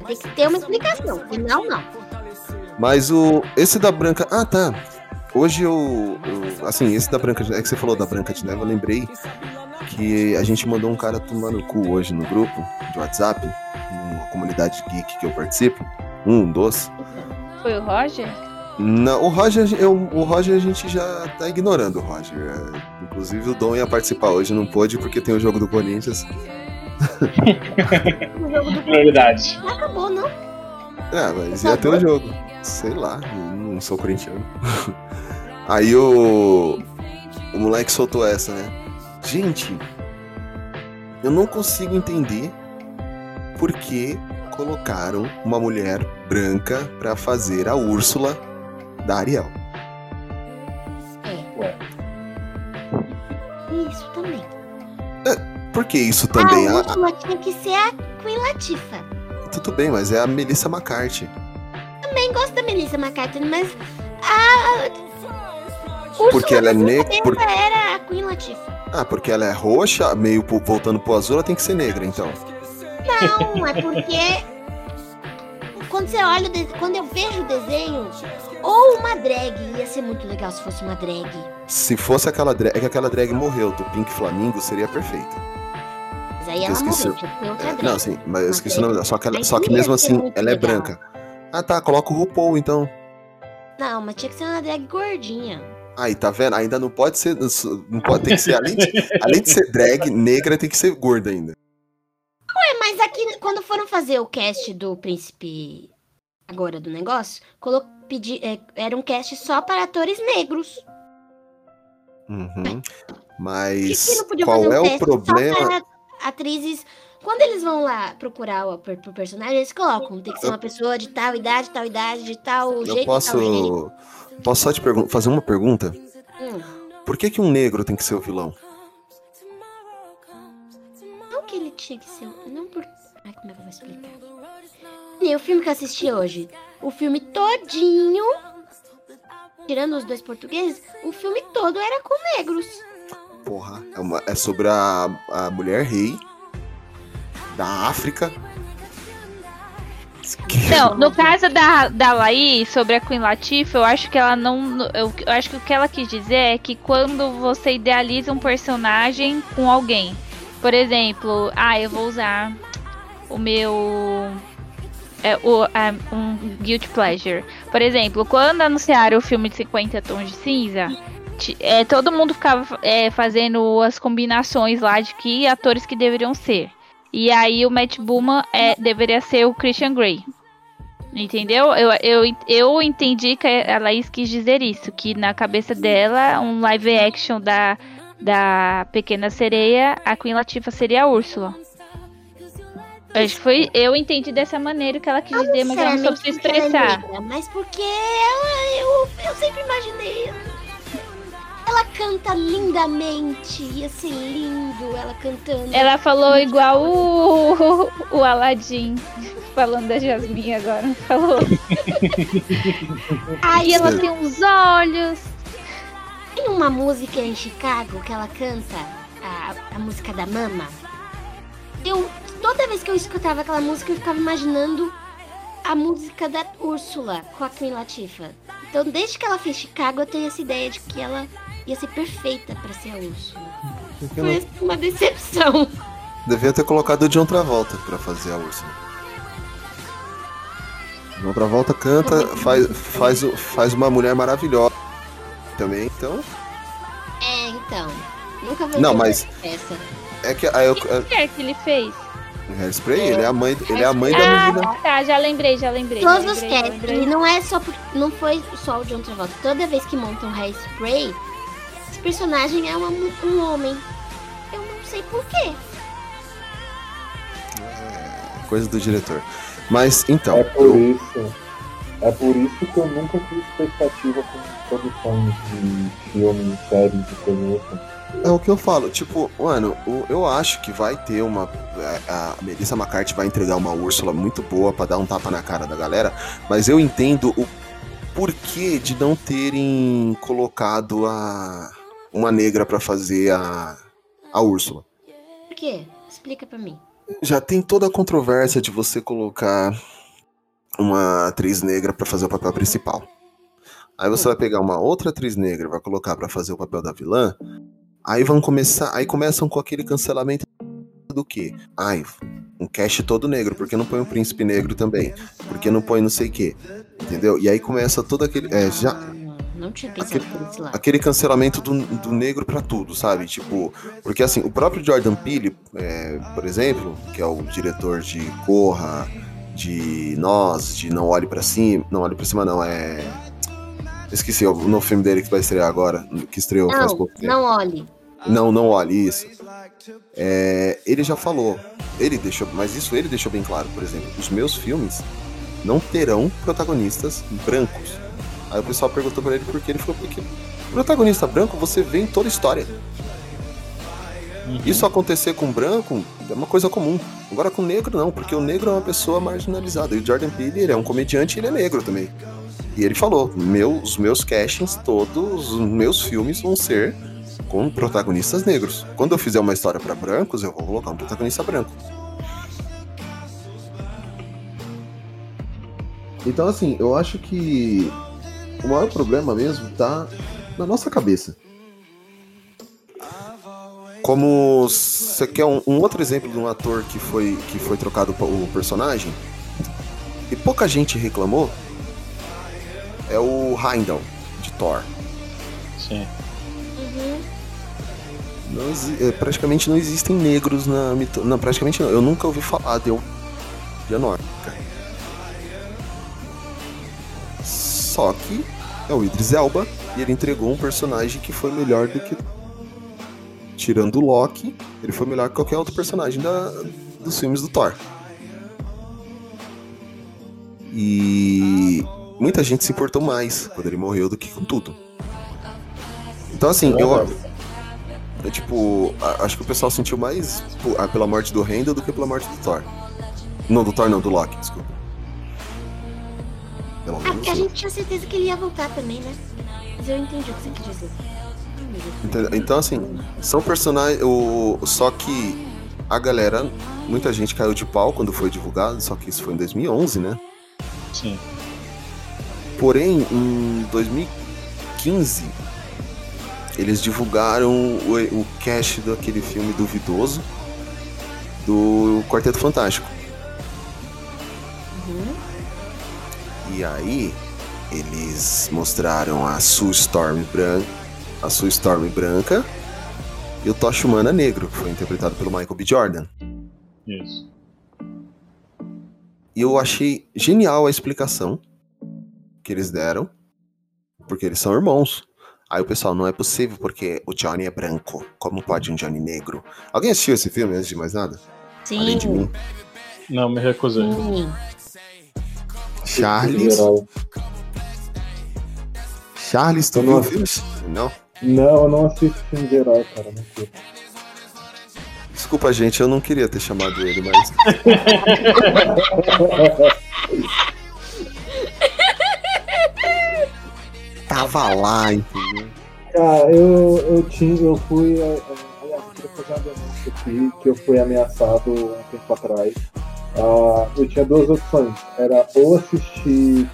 Tem que ter uma explicação, senão não. Mas o. Esse da Branca. Ah, tá. Hoje eu. eu- assim, esse da Branca de É que você falou da Branca de Neve, eu lembrei que a gente mandou um cara tomar no cu hoje no grupo de WhatsApp, numa comunidade geek que eu participo. Um dos. Foi o Roger? Não, o Roger, eu, o Roger a gente já tá ignorando o Roger. É, Inclusive o Dom ia participar hoje, não pôde porque tem o jogo do Corinthians. [laughs] O jogo do Prioridade. não acabou, não. É, mas ia ter o jogo. Sei lá, não não sou corintiano. [laughs] Aí o. O moleque soltou essa, né? Gente, eu não consigo entender por que colocaram uma mulher branca pra fazer a Úrsula da Ariel. Isso também. Por que isso também? a A- Úrsula tinha que ser a Queen Latifah. a- tudo bem, mas é a Melissa McCarthy. Também gosto da Melissa McCarthy, mas a Úrsula Porque ela é negra. por- era a Queen Latifah. Ah, porque ela é roxa, meio pro- voltando pro azul, ela tem que ser negra, então. Não, é porque quando você olha, o de- quando eu vejo o desenho, ou uma drag, ia ser muito legal se fosse uma drag. Se fosse aquela drag, é que aquela drag morreu, do Pink Flamingo seria perfeita. Mas aí ela esqueci. morreu, tinha que ter outra É, drag. não, sim, mas eu esqueci o nome dela. Só que, ela- só que mesmo assim, ela é legal. branca. Ah tá, coloca o RuPaul então. Não, mas tinha que ser uma drag gordinha. Aí, tá vendo? Ainda não pode ser. Não pode ter que ser. Além de, além de ser drag, negra tem que ser gorda ainda. É, mas aqui, quando foram fazer o cast do Príncipe agora do negócio, colo- pedi, é, era um cast só para atores negros. Uhum. Que, Mas que podia qual um é o problema? atrizes? Quando eles vão lá procurar o per- pro personagem, eles colocam. Tem que ser uma pessoa de tal idade, tal idade, de tal Eu jeito, tal jeito. posso. Posso só te fazer uma pergunta? Hum, Por que, que um negro tem que ser o vilão? não que ele tinha que ser. Não por. Ai, como é que eu vou explicar? E o filme que eu assisti hoje, o filme todinho, tirando os dois portugueses, o filme todo era com negros. Porra, é, uma- é sobre a, a mulher rei da África. Não, no caso da, da Laís, sobre a Queen Latifah, eu acho que ela não. Eu, eu acho que o que ela quis dizer é que quando você idealiza um personagem com alguém, por exemplo, ah, eu vou usar o meu. É, o, a- um Guilty Pleasure. Por exemplo, quando anunciaram o filme de 50 Tons de Cinza, é, todo mundo ficava é, fazendo as combinações lá de que atores que deveriam ser. E aí o Matt Booman é, deveria ser o Christian Grey. Entendeu? Eu, eu, eu entendi que a Laís quis dizer isso, que na cabeça dela, um live action da, da Pequena Sereia, a Queen Latifah seria a Úrsula. Acho que foi, eu entendi dessa maneira que ela quis dizer, mas ela não soube se expressar. negra, mas porque ela, eu, eu sempre imaginei. Ela canta lindamente, ia ser lindo ela cantando. Ela falou igual o, o Aladdin, falando da Jasmine agora. Falou. [laughs] E ela tem uns olhos. Tem uma música em Chicago que ela canta, a, a música da Mama. Eu, toda vez que eu escutava aquela música, eu ficava imaginando a música da Úrsula com a Queen Latifah. Então, desde que ela fez Chicago, eu tenho essa ideia de que ela ia ser perfeita pra ser a Úrsula. Porque Foi não- assim, uma decepção. [laughs] Devia ter colocado o John Travolta pra fazer a Úrsula. John Travolta canta, faz, faz, faz uma mulher maravilhosa também, então. É, então. Nunca vi Não, mas- essa. É que aí eu, O que é que ele fez? É, Hairspray, ele é a mãe, ele é a mãe da menina. Ah, tá, já lembrei, já lembrei. Todos os lembrei, cast, e não é só por, não foi só o John Travolta. Toda vez que montam Hairspray, esse personagem é uma um homem. Eu não sei por quê. Coisa do diretor. Mas então, É por isso. É por isso que eu nunca tive expectativa com produções de filme, séries de coisa assim. É o que eu falo, tipo, mano, eu acho que vai ter uma. A a Melissa McCarthy vai entregar uma Úrsula muito boa pra dar um tapa na cara da galera, mas eu entendo o porquê de não terem colocado a uma negra pra fazer a, a Úrsula. Por quê? Explica pra mim. Já tem toda a controvérsia de você colocar uma atriz negra pra fazer o papel principal. Aí você vai pegar uma outra atriz negra, vai colocar pra fazer o papel da vilã. Aí vão começar, aí começam com aquele cancelamento do quê? Ai, um cast todo negro, por que não põe um príncipe negro também? Por que não põe não sei o quê? Entendeu? E aí começa todo aquele, é, já lado. aquele cancelamento do, do negro pra tudo, sabe? Tipo, porque assim, o próprio Jordan Peele, é, por exemplo, que é o diretor de Corra, de Nós, de Não Olhe Pra Cima. Não Olhe Pra Cima, não, é. Esqueci o novo filme dele que vai estrear agora, que estreou faz Não, pouco tempo. não olhe. Não, não olhe isso. É, ele já falou, ele deixou, mas isso ele deixou bem claro, por exemplo, os meus filmes não terão protagonistas brancos. Aí o pessoal perguntou pra ele por que ele falou porque protagonista branco você vê em toda história. Isso acontecer com branco é uma coisa comum. Agora com negro não, porque o negro é uma pessoa marginalizada. E o Jordan Peele ele é um comediante, e ele é negro também. E ele falou: meu, os meus castings, todos os meus filmes vão ser com protagonistas negros. Quando eu fizer uma história pra brancos, eu vou colocar um protagonista branco. Então, assim, eu acho que o maior problema mesmo tá na nossa cabeça. Como você quer um, um outro exemplo de um ator que foi, que foi trocado o personagem, e pouca gente reclamou, é o Heimdall, de Thor. Sim. Uhum. Não é, praticamente não existem negros na mito... Não, praticamente não. Eu nunca ouvi falar de de nórdica. Só que é o Idris Elba e ele entregou um personagem que foi melhor do que tirando o Loki, ele foi melhor que qualquer outro personagem da... dos filmes do Thor. E muita gente se importou mais quando ele morreu do que com tudo. Então assim, eu, é tipo, a- acho que o pessoal sentiu mais ah, pela morte do Randall do que pela morte do Thor. Não, do Thor não, do Loki, desculpa. Pelo Ah, porque a eu. gente tinha certeza que ele ia voltar também, né? Mas eu entendi o que você quis dizer. Entendeu? Então, assim, são personagens. O... Só que a galera, muita gente caiu de pau quando foi divulgado, só que isso foi em 2011, né? Sim. Porém, em 2015, eles divulgaram o, o cast daquele filme duvidoso do Quarteto Fantástico. E aí, eles mostraram a Sue Storm branca, a Sue Storm branca e o Tocha Humana negro, que foi interpretado pelo Michael B. Jordan. Isso. E eu achei genial a explicação que eles deram, porque eles são irmãos. Aí o pessoal, não é possível porque o Johnny é branco. Como pode um Johnny negro? Alguém assistiu esse filme antes de mais nada? Além de Sim. mim. Não, me recusei. Sim. Charles. Charles, tu Eu viu não? Não? Não, eu não assisto filme geral, cara. Não curto. Desculpa, gente, eu não queria ter chamado ele, mas. [laughs] Tava lá, entendeu? Cara, eu, eu tinha, eu fui. Aliás, eu queria fazer uma denúncia aqui, que eu fui ameaçado um tempo atrás. Ah, eu tinha duas opções. Era ou assistir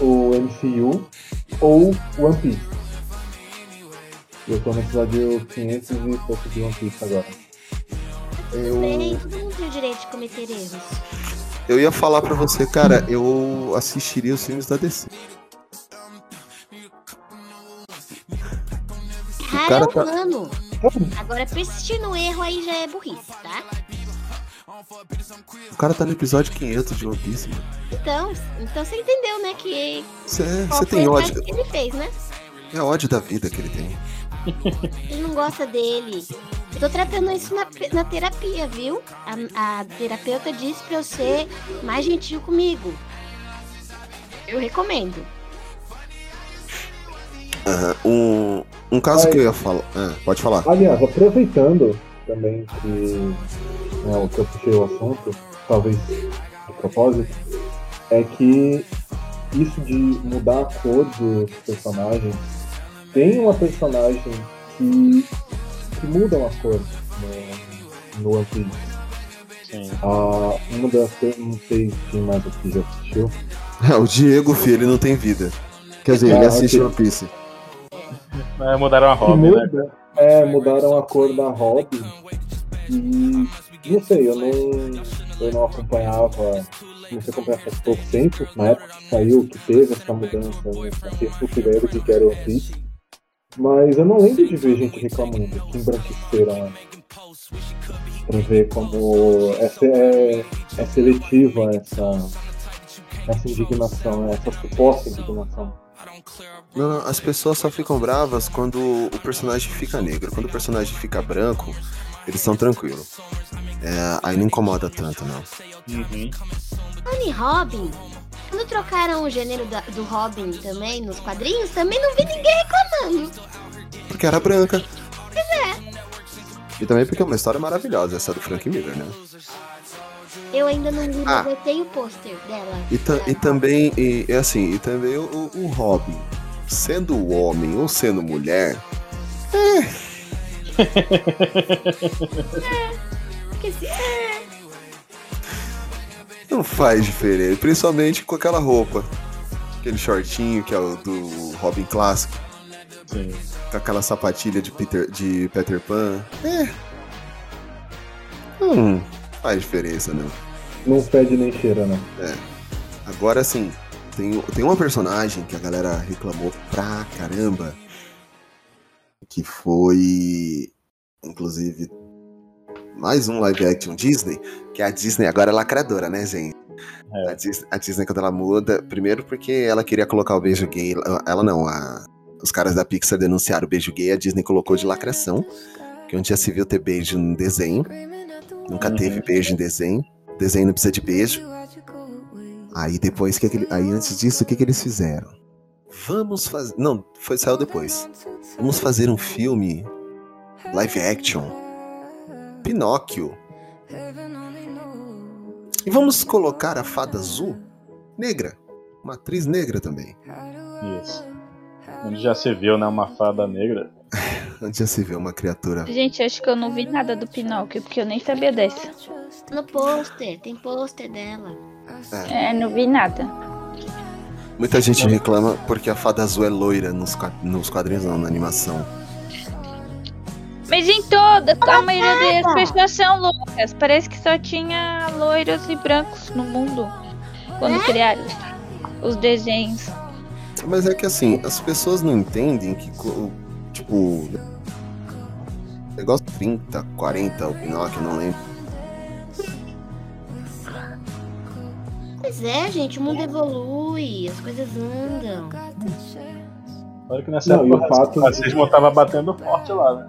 o MCU ou One Piece. Eu tô no episódio 500 e pouco de One Piece agora. Bem, Eu, todo mundo tem o direito de cometer erros. eu ia falar pra você, cara, eu assistiria os filmes da DC. Cara, é tá- humano. Agora, persistir no erro aí já é burrice, tá? O cara tá no episódio 500 de One Piece, mano. Então, então você entendeu, né? Que Você tem ódio. que ele fez, né? É ódio da vida que ele tem. [laughs] Ele não gosta dele. Eu tô tratando isso na, na terapia, viu? A, a terapeuta disse pra eu ser mais gentil comigo. Eu recomendo. Aham. Um, um caso que eu ia falar. Ah, pode falar. Aliás, aproveitando também que né, o que eu puxei o assunto, talvez de propósito, é que isso de mudar a cor dos personagens tem uma personagem que, que muda uma cor no, no One Piece. Sim. Ah, uma das não sei quem mais aqui já assistiu. o Diego, filho, ele não tem vida. Quer dizer, ele Ah, assiste ok. One Piece. É, mudaram a Robin, né? muda, é, mudaram a cor da Robin e não sei, eu não, eu não acompanhava, comecei a acompanhar faz pouco tempo, na época que saiu, que teve essa mudança, né, fiquei super ideia do que era o One Piece, mas eu não lembro de ver gente reclamando que embranqueceram ela. Pra ver como é, se- é, é seletiva essa, essa indignação, essa suposta indignação. Não, não, as pessoas só ficam bravas quando o personagem fica negro. Quando o personagem fica branco, eles são tranquilos. É, aí não incomoda tanto, não. Uhum. Em Robin, quando trocaram o gênero da- do Robin também nos quadrinhos, também não vi ninguém reclamando. Porque era branca. Pois é. E também porque é uma história maravilhosa, essa do Frank Miller, né? Eu ainda não vi, Ah. mas eu tenho o pôster dela. E, ta- e também, e, é assim, e também o, o- Robin, sendo homem ou sendo mulher, [laughs] Porque se... é, não faz diferença. Principalmente com aquela roupa. Aquele shortinho que é o do Robin clássico. Sim. Com aquela sapatilha de Peter, de Peter Pan. É. Hum, faz diferença, não. Não fede nem cheira, né? Agora sim, tem, tem uma personagem que a galera reclamou pra caramba. Que foi. Inclusive. Mais um live action Disney. Que a Disney agora é lacradora, né, gente? É. A, Dis- a Disney, quando ela muda. Primeiro porque ela queria colocar o beijo gay. Ela não, a- os caras da Pixar denunciaram o beijo gay. A Disney colocou de lacração. Que onde já se viu ter beijo no desenho. Nunca Uhum. teve beijo em desenho. Desenho não precisa de beijo. Aí depois, que que ele- aí antes disso, o que, que eles fizeram? Vamos fazer. Não, foi, saiu depois. Vamos fazer um filme live action. Pinóquio. E vamos colocar a fada azul negra. Uma atriz negra também. Isso. Onde já se viu, né? Uma fada negra. [laughs] Onde já se vê uma criatura. Gente, acho que eu não vi nada do Pinóquio, porque eu nem sabia dessa. No pôster, tem pôster dela. É, não vi nada. Muita gente reclama porque a fada azul é loira nos, nos quadrinhos, não, na animação. Mas em toda, a maioria das pessoas são loiras. Parece que só tinha loiros e brancos no mundo quando criaram os desenhos. Mas é que assim, as pessoas não entendem que, tipo. Negócio 30, 40, o Pinóquio, não lembro. Pois é, gente, o mundo evolui, as coisas andam. Olha que nessa Não, e época o fato racismo tava batendo forte lá, né?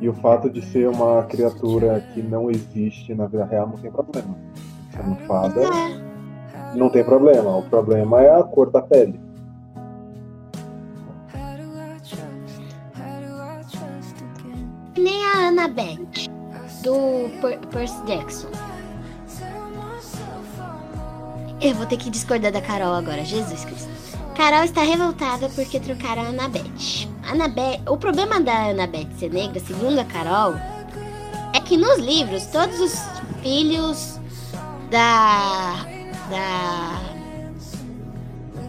E o fato de ser uma criatura que não existe na vida real não tem problema. Uma fada É. não tem problema. O problema é a cor da pele. Nem a Annabeth, do Per Percy Jackson. Eu vou ter que discordar da Carol agora, Jesus Cristo. Carol está revoltada porque trocaram a Annabeth. Annabeth. O problema da Annabeth ser negra, segundo a Carol, é que nos livros todos os filhos da. da.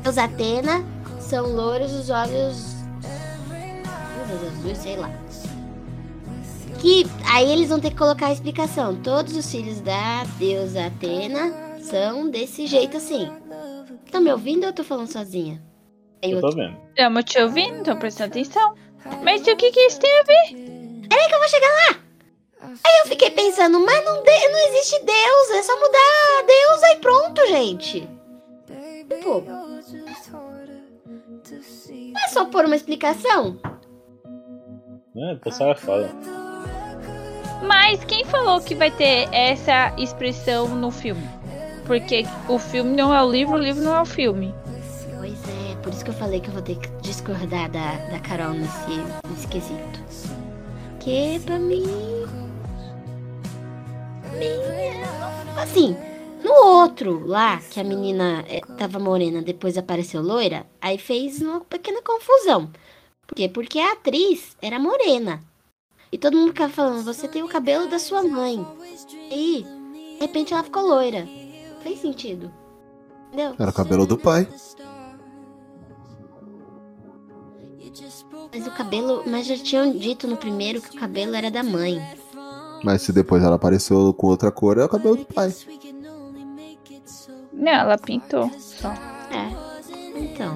Deus Atena são louros, os olhos. olhos azuis, sei lá. Que aí eles vão ter que colocar a explicação. Todos os filhos da deusa Atena são desse jeito assim. Tá me ouvindo ou eu tô falando sozinha? Eu eu tô vendo. Estamos te ouvindo, tô prestando atenção. Mas o que que isso tem a ver? Peraí que eu vou chegar lá! Aí eu fiquei pensando, mas não, de- não existe Deus, é só mudar a deusa e pronto, gente. Pô, não é só pôr uma explicação? É, o pessoal é foda. Mas quem falou que vai ter essa expressão no filme? Porque o filme não é o livro, o livro não é o filme. Pois é, por isso que eu falei que eu vou ter que discordar da, da Carol nesse, nesse quesito. Que pra mim. mim, Assim, no outro lá, que a menina eh, tava morena, depois apareceu loira, aí fez uma pequena confusão. Por quê? Porque a atriz era morena. E todo mundo ficava falando, você tem o cabelo da sua mãe. E, de repente, ela ficou loira. Fez sentido. Entendeu? Era o cabelo do pai. Mas o cabelo. Mas já tinham dito no primeiro que o cabelo era da mãe. Mas se depois ela apareceu com outra cor, é o cabelo do pai. Não, ela pintou só. É. Então.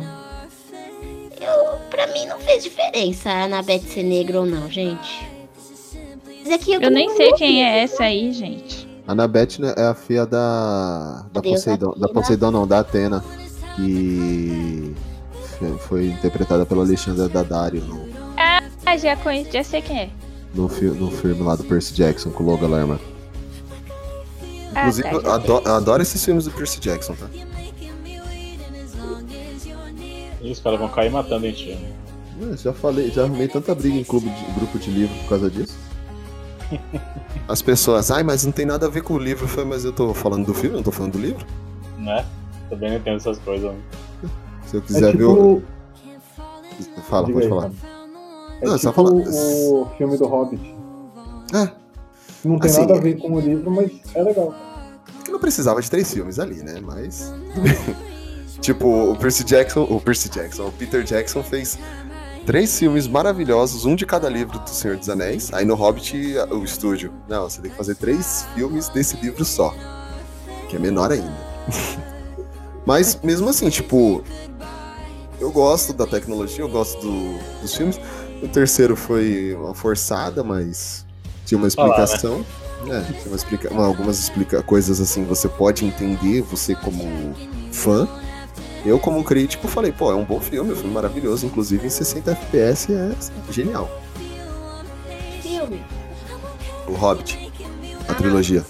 Eu, pra mim não fez diferença a Anabeth ser negra ou não, gente. Mas aqui eu, Eu nem sei quem é essa aí, gente. A Annabeth né, é a filha da. Da Deus Poseidon. Da. Poseidon não, da Atena. Que foi- interpretada pela Alexandra Daddario no, Ah, já conheço, já sei quem é. no, fi- no filme lá do Percy Jackson com o Logan Lerman. Ah, Inclusive, tá, adoro, adoro esses filmes do Percy Jackson, tá? E os caras vão cair matando em ti. né? Eu já falei, já arrumei tanta briga em clube de, grupo de livro por causa disso. As pessoas, ai, mas não tem nada a ver com o livro. Falei, mas eu tô falando do filme, eu não tô falando do livro. Né? Também não entendo essas coisas. né? Se eu É quiser ver o. tipo. Fala, Diga pode aí, falar. É Não, tipo só fala- o filme do Hobbit. É, Não tem Assim, nada a ver com o livro, mas é legal. que não precisava de três filmes ali, né? Mas. [laughs] tipo, o Percy Jackson. O Percy Jackson, o Peter Jackson fez três filmes maravilhosos, um de cada livro do Senhor dos Anéis. Aí no Hobbit, o estúdio. Não, você tem que fazer três filmes desse livro só. Que é menor ainda. [laughs] Mas mesmo assim, tipo. Eu gosto da tecnologia, eu gosto do- dos filmes. O terceiro foi uma forçada, mas tinha uma né? explicação. É, tinha uma explica uma- algumas explica coisas assim, você pode entender, você como fã. Eu, como crítico, falei, pô, é um bom filme, um filme maravilhoso, inclusive em 60 FPS é genial. filme. O Hobbit, a trilogia.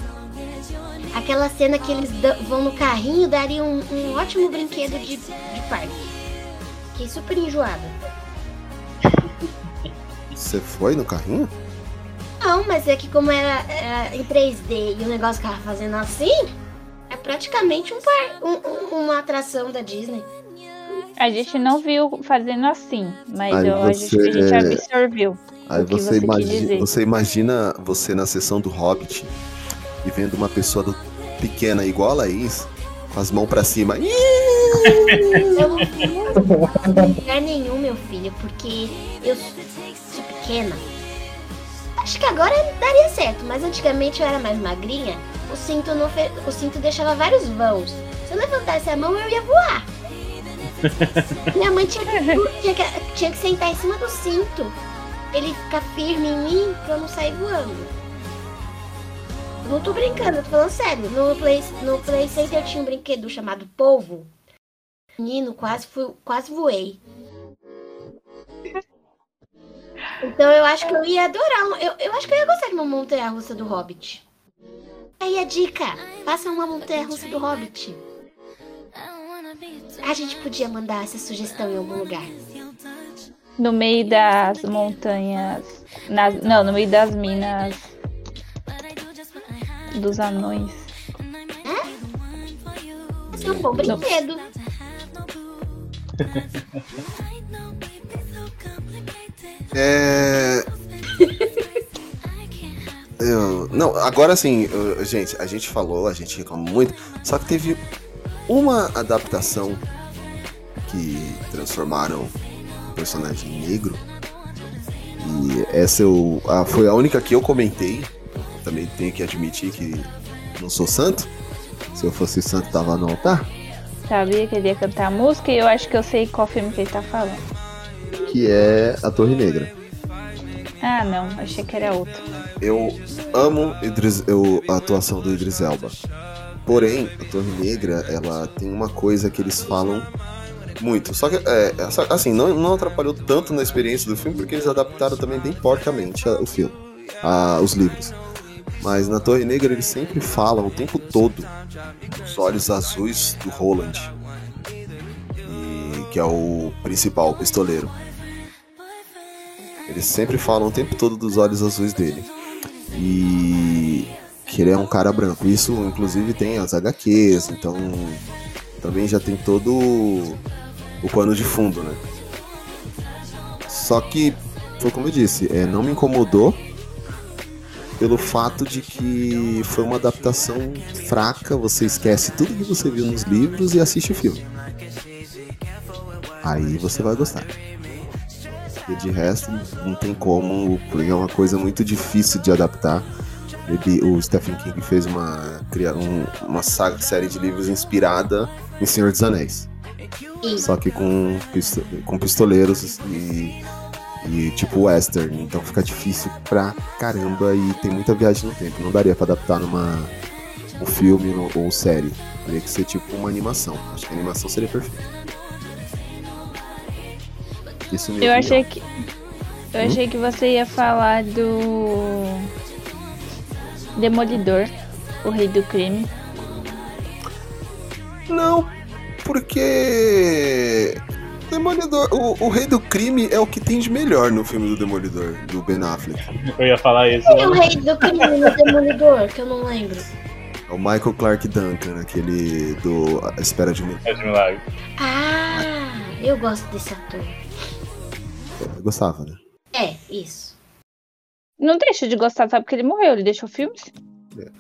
Aquela cena que eles vão no carrinho daria um, um ótimo brinquedo de, de parque. Fiquei super enjoada. Você foi no carrinho? Não, mas é que como era, era em 3D e o negócio ficava fazendo assim, é praticamente um par, um- um- uma atração da Disney. A gente não viu fazendo assim, mas Aí eu acho que a você- gente absorveu. Aí você, você imagina, você imagina você na sessão do Hobbit e vendo uma pessoa do- pequena igual a Laís, com as mãos pra cima. Eu não fui em lugar nenhum, meu filho, porque eu sou pequena. Acho que agora daria certo, mas antigamente eu era mais magrinha. O cinto, não fe- o cinto deixava vários vãos. Se eu levantasse a mão, eu ia voar. [laughs] Minha mãe tinha que, tinha, que, tinha que sentar em cima do cinto. Ele ficar firme em mim pra eu não sair voando. Eu Não tô brincando, eu tô falando sério. No Play, no Play Center tinha um brinquedo chamado Polvo. Menino, quase, fui, quase voei. Então eu acho que eu ia adorar. Eu, eu acho que eu ia gostar de uma montanha russa do Hobbit. Aí a dica: faça uma montanha russa do Hobbit. A gente podia mandar essa sugestão em algum lugar. No meio das montanhas. nas- não, no meio das minas. Dos anões. Isso é um bom brinquedo. É. Eu- não, agora sim, gente, a gente falou, a gente reclamou muito, só que teve uma adaptação que transformaram o personagem negro. E essa eu, ah, foi a única que eu comentei. Também tenho que admitir que não sou santo. Se eu fosse santo, tava no altar. Sabia que ele ia cantar a música e eu acho que eu sei qual filme que ele tá falando. Que é a Torre Negra. Ah, não, achei que era outro. Eu amo Idris- eu- a atuação do Idris Elba. Porém, a Torre Negra, ela tem uma coisa que eles falam muito. Só que, é, é, assim, não, não atrapalhou tanto na experiência do filme, porque eles adaptaram também bem porcamente o filme, a- os livros. Mas na Torre Negra eles sempre falam o tempo todo dos olhos azuis do Roland, e, que é o principal, pistoleiro. Eles sempre falam o tempo todo dos olhos azuis dele. E que ele é um cara branco. Isso, inclusive, tem as HQs, então também já tem todo o pano de fundo, né? Só que, foi como eu disse, é, não me incomodou pelo fato de que foi uma adaptação fraca, você esquece tudo que você viu nos livros e assiste o filme. Aí você vai gostar. E de resto, não tem como, porque é uma coisa muito difícil de adaptar. Ele, o Stephen King fez uma, um- uma saga, série de livros inspirada em Senhor dos Anéis. Só que com, com pistoleiros e, e tipo western. Então fica difícil pra caramba e tem muita viagem no tempo. Não daria pra adaptar numa um filme ou série. Teria que ser tipo uma animação. Acho que a animação seria perfeita. Isso minha Eu achei que. Eu Hum? achei que você ia falar do. Demolidor, o rei do crime. Não, porque. Demolidor. O, o rei do crime é o que tem de melhor no filme do Demolidor, do Ben Affleck. Eu ia falar isso. Quem é o rei do crime no Demolidor? Que eu não lembro. É o Michael Clark Duncan, aquele do A Espera de Milagre. É de milagre. Ah, eu gosto desse ator. Eu gostava, né? É, isso. Não deixa de gostar, sabe? Porque ele morreu, ele deixou filmes.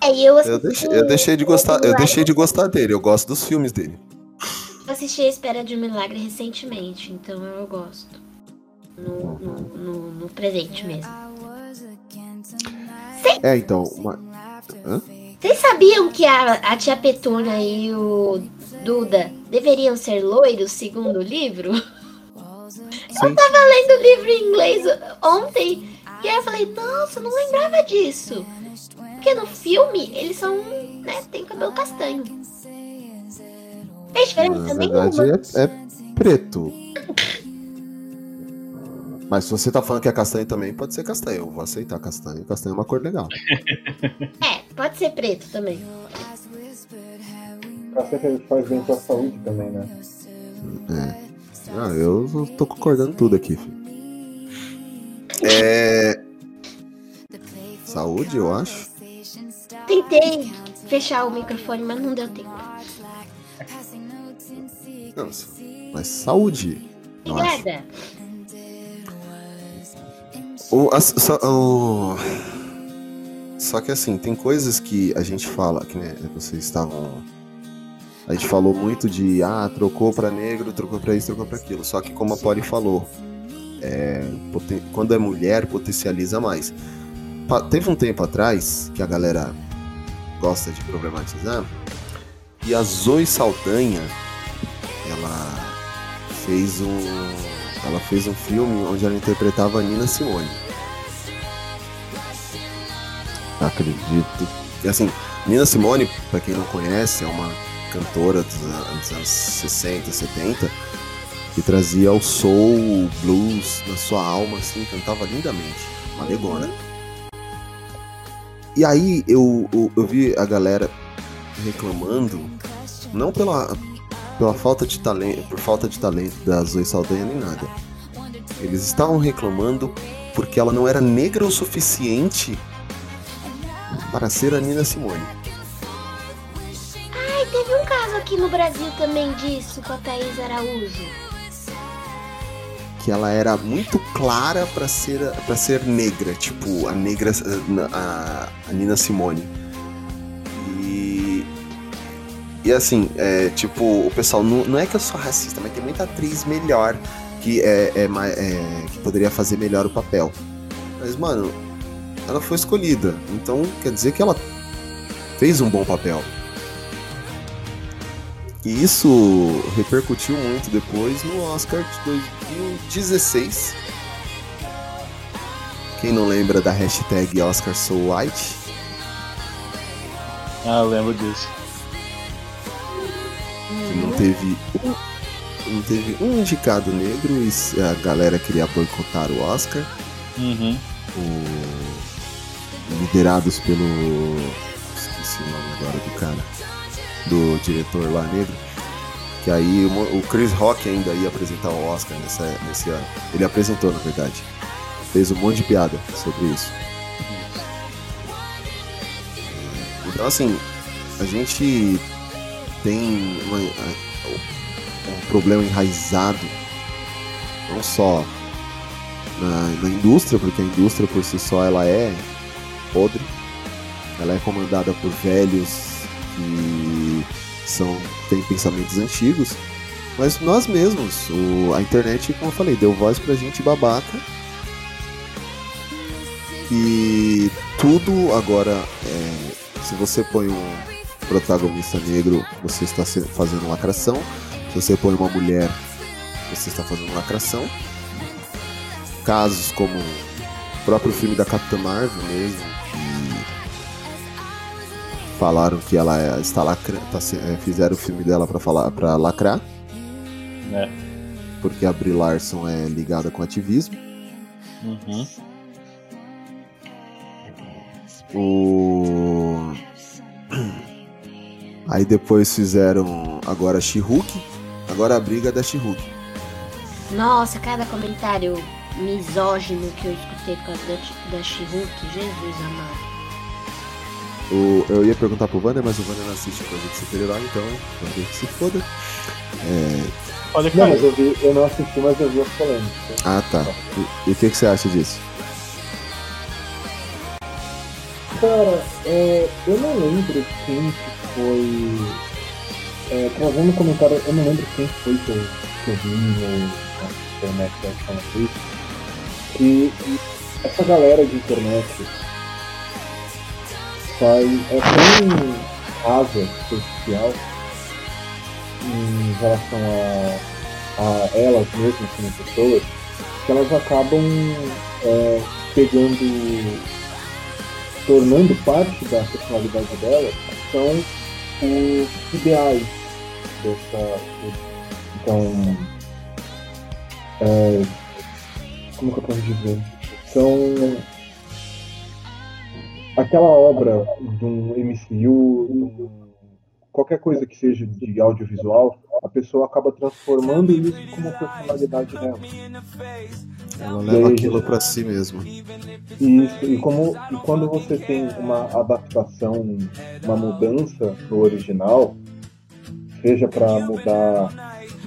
É, e eu assisti, Eu deixei, eu deixei de gostar, eu deixei de gostar dele, eu gosto dos filmes dele. eu assisti A Espera de um Milagre recentemente, então eu gosto. No, no, no, no presente mesmo. É, então. Uma... Vocês sabiam que a, a tia Petúnia e o Duda deveriam ser loiros, segundo o livro? [laughs] Sim. Tava lendo o livro em inglês ontem e aí eu falei, nossa, eu não lembrava disso. Porque no filme eles são, né, tem cabelo castanho. Fez diferença Na nenhuma. verdade é, é preto. Mas se você tá falando que é castanho também, pode ser castanho. Eu vou aceitar castanho. Castanho é uma cor legal. [laughs] É, pode ser preto também. Cacete faz bem pra saúde também, né? É. Ah, eu tô concordando tudo aqui, filho. É. Saúde, eu acho. Tentei fechar o microfone, mas não deu tempo. Nossa, mas saúde. Obrigada. O, as- só, o- só que assim, tem coisas que a gente fala, que né, vocês estavam. A gente falou muito de ah, trocou pra negro, trocou pra isso, trocou pra aquilo. Só que como a Polly falou, é, quando é mulher, potencializa mais. Pa- teve um tempo atrás que a galera gosta de problematizar, e a Zoe Saldanha, ela fez um. Ela fez um filme onde ela interpretava a Nina Simone. Acredito. E assim, Nina Simone, pra quem não conhece, é uma cantora dos, an- dos anos 60, 70, que trazia o soul, o blues na sua alma, assim, cantava lindamente. Uma negona. E aí eu, eu, eu vi a galera reclamando, não pela, pela falta de talento, por falta de talento da Zoe Saldanha nem nada. Eles estavam reclamando porque ela não era negra o suficiente para ser a Nina Simone. Aqui no Brasil também disso com a Thaís Araújo. Que ela era muito clara para ser para ser negra, tipo a negra a, a Nina Simone. E e assim, é, tipo, o pessoal não, não é que eu sou racista, mas tem muita atriz melhor que é, é, é, que poderia fazer melhor o papel. Mas mano, ela foi escolhida, então quer dizer que ela fez um bom papel. E isso repercutiu muito depois no Oscar de 2016. Quem não lembra da hashtag Oscar So White? Ah, eu lembro disso. Que não teve um, não teve um indicado negro e a galera queria boicotar o Oscar. Uhum. O- liderados pelo. Esqueci o nome agora do cara. Do diretor lá negro. Que aí o, Chris Rock ainda ia apresentar o Oscar nessa, nesse ano. Ele apresentou, na verdade. Fez um monte de piada sobre isso. Então assim, a gente tem uma- um problema enraizado, não só na, na indústria, porque a indústria por si só ela é podre, ela é comandada por velhos que são têm pensamentos antigos, mas nós mesmos, o, a internet, como eu falei, deu voz pra gente babaca e tudo agora é, se você põe um protagonista negro, você está fazendo lacração. Se você põe uma mulher, você está fazendo lacração. Casos como o próprio filme da Capitã Marvel mesmo, falaram que ela é- está lacra, tá é, fizeram o filme dela para falar para lacrar, É. porque a Brie Larson é ligada com ativismo. Uhum. O [clears throat] Aí depois fizeram agora She-Hulk, agora a briga da She-Hulk. Nossa, cada comentário misógino que eu escutei por causa da, da She-Hulk, Jesus amado. O, eu ia perguntar pro Wander, mas o Wander não assiste coisa de super-herói, então Wander que se foda. É, Pode Não, cair. mas eu, vi, eu não assisti, mas eu vi as polêmicas. Ah, tá. E, o que, que você acha disso? Cara, é, eu não lembro quem que foi. É, trazendo um comentário, eu não lembro quem foi que eu, que eu vi no, internet né, falando isso. Que essa galera de internet faz, é tão rasa, superficial em relação a, a elas mesmas como pessoas, que elas acabam é, pegando tornando parte da personalidade dela são os ideais dessa. Então. é, como que eu posso dizer? São aquela obra de um MCU, de um- qualquer coisa que seja de audiovisual, a pessoa acaba transformando isso como personalidade dela. Ela E aí, leva a aquilo pra si mesma. Isso, e como e quando você tem uma adaptação, uma mudança no original, seja para mudar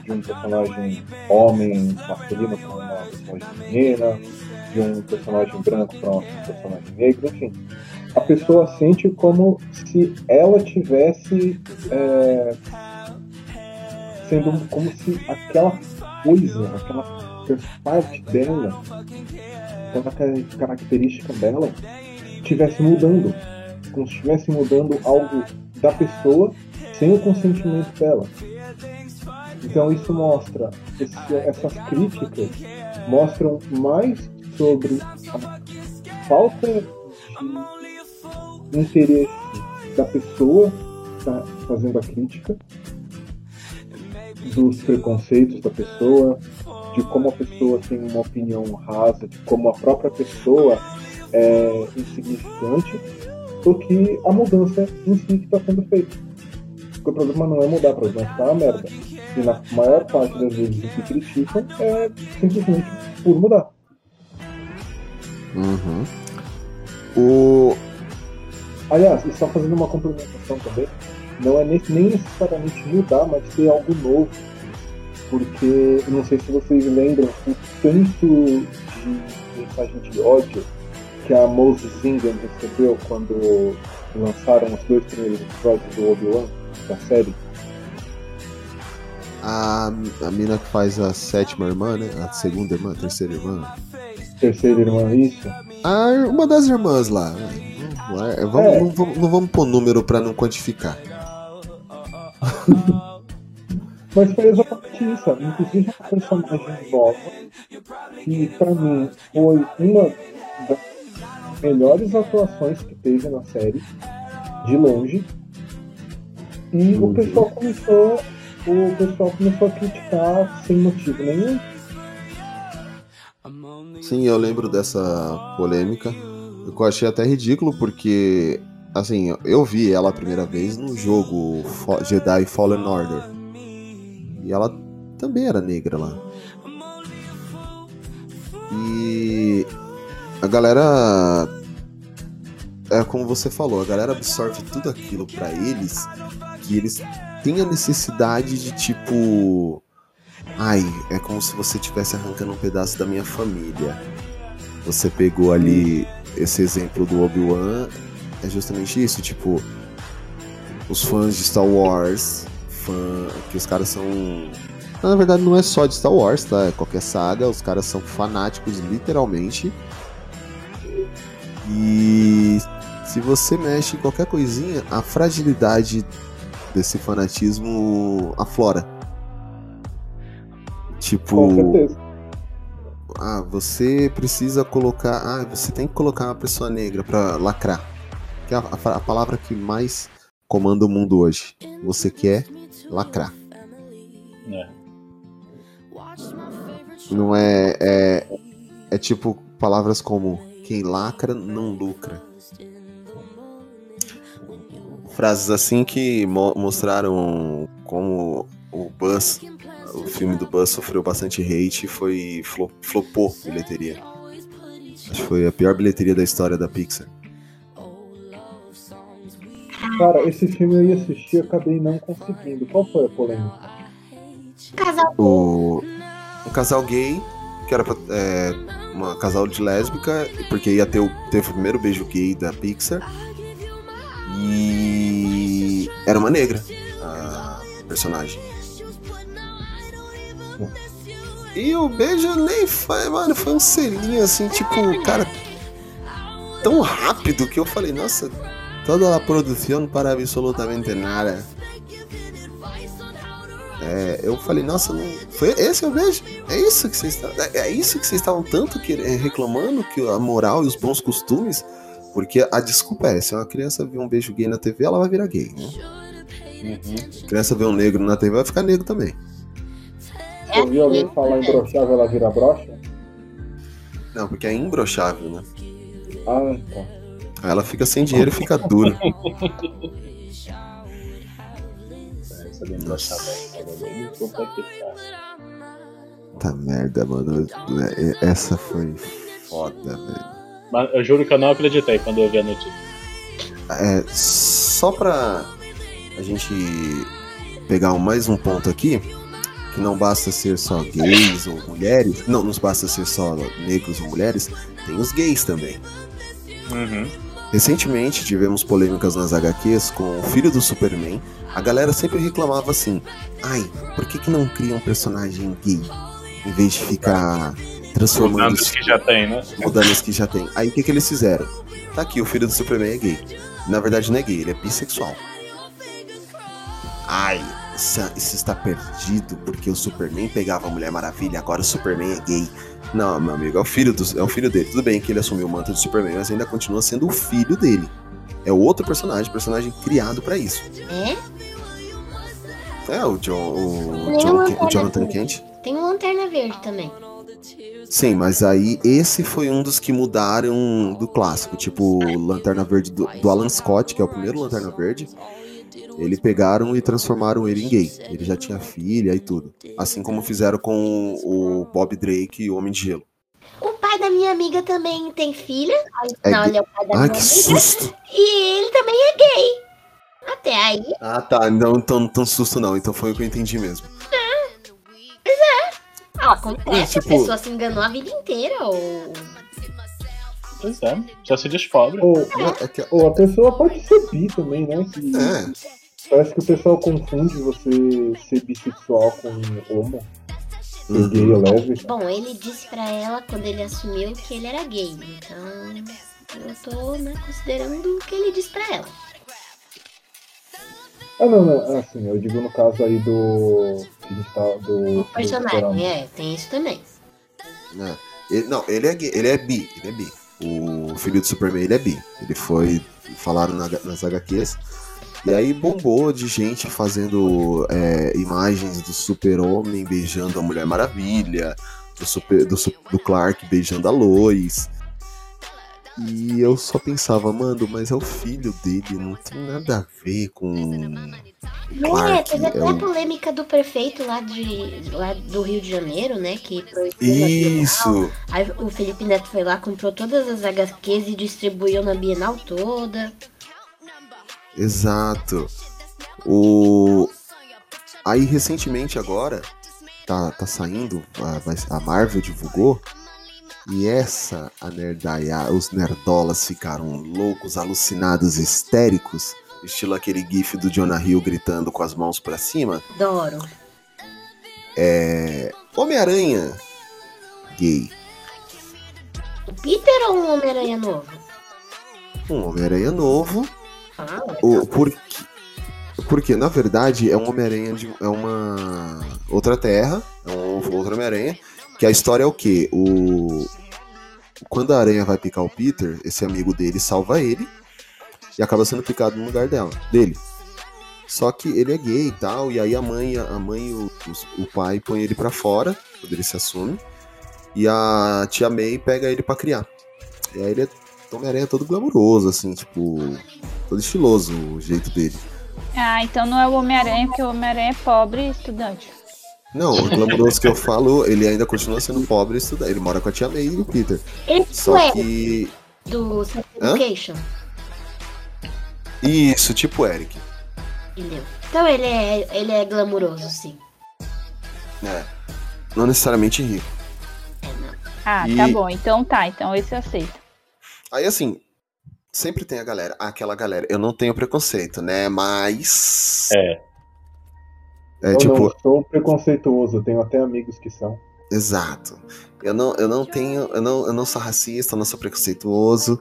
de um personagem homem masculino para uma personagem menina, de um personagem branco para um personagem negro, enfim, a pessoa sente como se ela tivesse é, sendo como se aquela coisa, aquela parte dela aquela ca- característica dela estivesse mudando, como se estivesse mudando algo da pessoa sem o consentimento dela. Então isso mostra, esse- essas críticas mostram mais sobre a falta de interesse da pessoa que está fazendo a crítica, dos preconceitos da pessoa, de como a pessoa tem uma opinião rasa, de como a própria pessoa é insignificante, do que a mudança em si que está sendo feita. Porque o problema não é mudar, o problema é ficar uma merda. E na maior parte das vezes o que criticam é simplesmente por mudar. Uhum. O. Aliás, e só fazendo uma complementação também, não é nem necessariamente mudar, mas ter algo novo. Porque não sei se vocês lembram o tanto de mensagem de ódio que a Moses Zingan recebeu quando lançaram os dois primeiros episódios do Obi-Wan da série. A, a mina que faz a sétima irmã, né? A segunda irmã, a terceira irmã. Terceira irmã, isso. A, uma das irmãs lá. né? Não, é- vamos, É. Não, vamos, não vamos pôr número pra não quantificar. [laughs] Mas foi exatamente isso. Inclusive uma personagem nova que pra mim foi uma das melhores atuações que teve na série, de longe. E o pessoal começou. O pessoal começou a criticar sem motivo nenhum. Sim, eu lembro dessa polêmica. Eu achei até ridículo porque, assim, eu vi ela a primeira vez no jogo Jedi Fallen Order. E ela também era negra lá. E a galera. É como você falou, a galera absorve tudo aquilo pra eles que eles têm a necessidade de tipo. Ai, é como se você estivesse arrancando um pedaço da minha família. Você pegou ali esse exemplo do Obi-Wan, é justamente isso, tipo, os fãs de Star Wars, fã, que os caras são. Na verdade, não é só de Star Wars, tá? É qualquer saga, os caras são fanáticos, literalmente. E se você mexe em qualquer coisinha, a fragilidade desse fanatismo aflora. Tipo, Com certeza. Ah, você precisa colocar. Ah, você tem que colocar uma pessoa negra pra lacrar. Que é a, a- a palavra que mais comanda o mundo hoje. Você quer lacrar. É. Não é, é. É tipo palavras como quem lacra não lucra. Frases assim que mo- mostraram como o Buzz, o filme do Buzz sofreu bastante hate e foi flo- flopou bilheteria. Acho que foi a pior bilheteria da história da Pixar. Cara, esse filme eu ia assistir e acabei não conseguindo. Qual foi a polêmica? Casal O um casal gay que era pra, é, uma casal de lésbica porque ia ter o, teve o primeiro beijo gay da Pixar e era uma negra a personagem. E o beijo nem foi, mano, foi um selinho assim, tipo, cara, tão rápido que eu falei, nossa, toda a produção para absolutamente nada. É, eu falei, nossa, não, foi esse é o beijo? É isso que vocês estavam, é, é isso que vocês estavam tanto que, é, reclamando que a moral e os bons costumes, porque a desculpa é, se uma criança vê um beijo gay na TV, ela vai virar gay, né? Uhum. Criança vê um negro na TV, vai ficar negro também. Eu vi alguém falar em brochável, ela vira brocha? Não, porque é imbrochável, né? Ah, tá. Aí ela fica sem dinheiro e fica dura. [laughs] É. Tá merda, mano. É, Essa foi foda, velho. Mas eu juro que eu não acreditei quando eu vi a notícia. É, só pra a gente pegar mais um ponto aqui, que não basta ser só gays ou mulheres, não, não basta ser só negros ou mulheres, tem os gays também. Uhum. Recentemente tivemos polêmicas nas HQs com o filho do Superman. A galera sempre reclamava assim: ai, por que, que não cria um personagem gay? Em vez de ficar transformando Mudando os que já tem, né? mudando os que já tem. Aí o que, que eles fizeram? Tá aqui, o filho do Superman é gay. Na verdade não é gay, ele é bissexual. Ai, isso, isso está perdido porque o Superman pegava a Mulher Maravilha, agora o Superman é gay. Não, meu amigo, é o filho, do, é o filho dele. Tudo bem que ele assumiu o manto do Superman, mas ainda continua sendo o filho dele. É outro personagem, personagem criado pra isso. É? É, o, John, o, John, o Jonathan coisa. Kent. Tem um Lanterna Verde também. Sim, mas aí esse foi um dos que mudaram do clássico. Tipo, Lanterna Verde do, do Alan Scott, que é o primeiro Lanterna Verde. Ele pegaram e transformaram ele em gay. Ele já tinha filha e tudo. Assim como fizeram com o Bob Drake e o Homem de Gelo. O pai da minha amiga também tem filha. É não, gay. ele é o pai da Ai, minha que amiga. susto! E ele também é gay. Até aí, Ah, tá. Não tão, tão susto não. Então foi o que eu entendi mesmo. ah, acontece, É, tipo- a pessoa se enganou a vida inteira. Ou... Pois é, já se descobre. Ou, É que- ou a pessoa pode ser bi também, né? Que é, Parece que o pessoal confunde você ser bissexual com homo, Uhum. gay ou lésbica. Bom, ele disse pra ela quando ele assumiu que ele era gay. Então, eu tô né, considerando o que ele disse pra ela. Ah, não, não. Assim, eu digo no caso aí do. tá- do. O personagem, é, tem isso também. né? Ele- não, ele é gay, ele é bi, ele é bi. O filho do Superman, ele é bi. Ele foi, falaram na- nas HQs. E aí bombou de gente fazendo é, imagens do super-homem beijando a Mulher Maravilha, do, super, do, do Clark beijando a Lois. E eu só pensava, mano, mas é o filho dele, não tem nada a ver com. É, Clark, teve até é a polêmica do prefeito lá, de, lá do Rio de Janeiro, né? Que. Isso! Aí o Felipe Neto foi lá, comprou todas as HQs e distribuiu na Bienal toda. Exato. O aí recentemente agora tá, tá saindo a, a Marvel divulgou e essa a nerdaia, os nerdolas ficaram loucos, alucinados, histéricos, estilo aquele gif do Jonah Hill gritando com as mãos pra cima. Adoro. É Homem-Aranha gay. O Peter ou um Homem-Aranha novo? Um Homem-Aranha novo Ah, O, por, Porque, na verdade, é um Homem-Aranha de. É uma. Outra Terra. É um outro Homem-Aranha. Que a história é o quê? O. Quando a aranha vai picar o Peter, esse amigo dele salva ele. E acaba sendo picado no lugar dela, dele. Só que ele é gay e tal, e aí a mãe, a mãe o, o pai põe ele pra fora, quando ele se assume, e a tia May pega ele pra criar. E aí ele é Homem-Aranha todo glamouroso, assim, tipo, todo estiloso o jeito dele. Ah, então não é o Homem-Aranha, porque o Homem-Aranha é pobre e estudante. Não, o glamouroso que eu falo, ele ainda continua sendo pobre e estudante. Ele mora com a tia May e o Peter. Ele Só é que. do Sex Hã? Education. Isso, tipo Eric. Entendeu? Então ele é, ele é glamuroso, sim. É. Não necessariamente rico. Ah, E- tá bom. Então tá, então esse eu aceito. Aí assim, sempre tem a galera, aquela galera, eu não tenho preconceito, né? Mas. É. É eu tipo, não sou preconceituoso, eu tenho até amigos que são. exato. Eu não, eu não tenho. Eu não, eu não sou racista, eu não sou preconceituoso.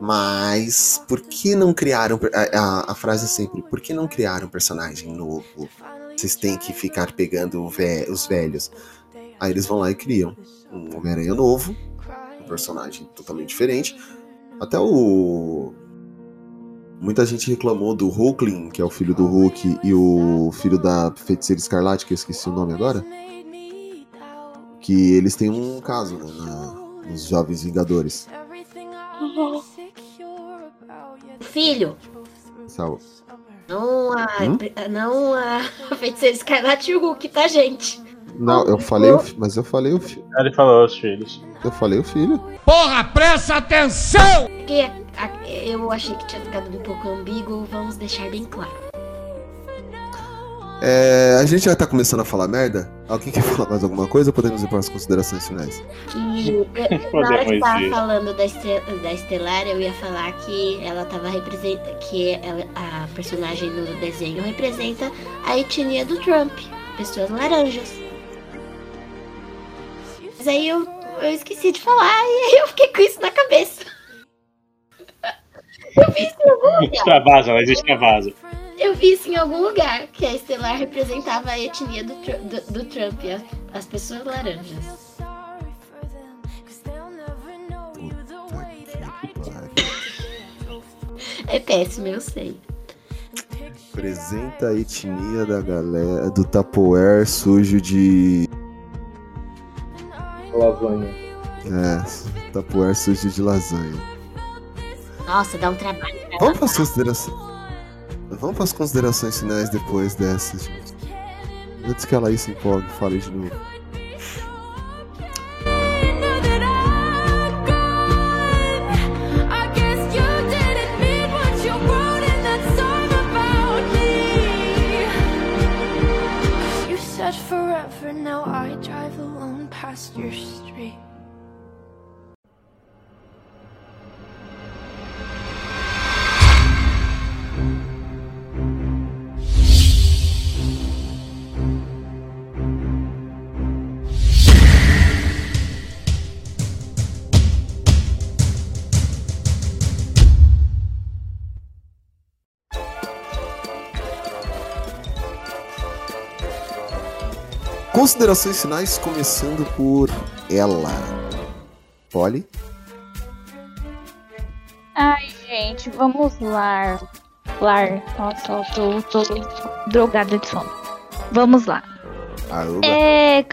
Mas por que não criaram. A, a, frase é sempre, por que não criaram um personagem novo? Vocês têm que ficar pegando ve- os velhos. Aí eles vão lá e criam um Homem-Aranha novo, um personagem totalmente diferente. Até o. Muita gente reclamou do Hulkling, que é o filho do Hulk, e o filho da feiticeira Escarlate, que eu esqueci o nome agora. Que eles têm um caso né, na- nos Jovens Vingadores. Filho, Sabe? não a, Hum? não a [laughs] feiticeira Escarlate e o Hulk, tá, gente? Não, eu falei o fi- mas eu falei o filho. Ele falou os filhos. Eu falei o filho. Porra, presta atenção! A- eu achei que tinha ficado um pouco ambíguo, vamos deixar bem claro. É, a gente já tá começando a falar merda? Alguém quer [laughs] falar mais alguma coisa ou podemos ir para as considerações finais? Que na hora que tava falando da, Estel- da Estelar, eu ia falar que ela tava representando. que ela- a personagem no desenho representa a etnia do Trump, pessoas laranjas. Mas aí eu, eu esqueci de falar [laughs] e aí eu fiquei com isso na cabeça. Eu vi isso em algum lugar. Extravasa, mas extravasa. Eu vi isso em algum lugar, que a Estelar representava a etnia do, do, do Trump, as, as pessoas laranjas. É péssimo, eu sei. Apresenta a etnia da galera do Tupperware sujo de. Lasanha. É, Tupperware sujo de lasanha. Nossa, dá um trabalho. pra Vamos para as considerações. Vamos para as considerações finais depois dessa, gente. Antes que ela aí se empolgue, fale de novo. Forever, now I drive alone past your Considerações finais, começando por ela. Polly? Ai, gente, vamos lá. Lar. Nossa, eu tô, tô drogada de sono. Vamos lá. Aruba? É.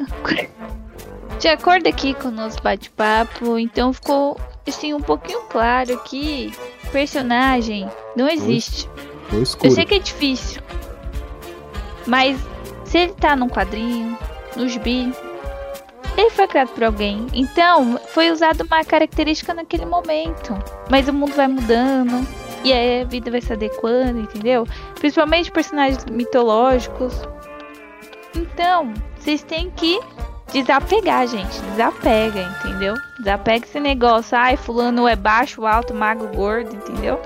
[laughs] De acordo aqui com o nosso bate-papo, então ficou assim um pouquinho claro que personagem não existe. Foi Eu escuro. sei que é difícil. Mas se ele tá num quadrinho, no gibi, ele foi criado por alguém. Então, foi usada uma característica naquele momento. Mas o mundo vai mudando. E aí a vida vai se adequando, entendeu? Principalmente personagens mitológicos. Então, vocês têm que desapegar, gente. Desapega, entendeu? Desapega esse negócio. Ai, fulano é baixo, alto, magro, gordo, entendeu?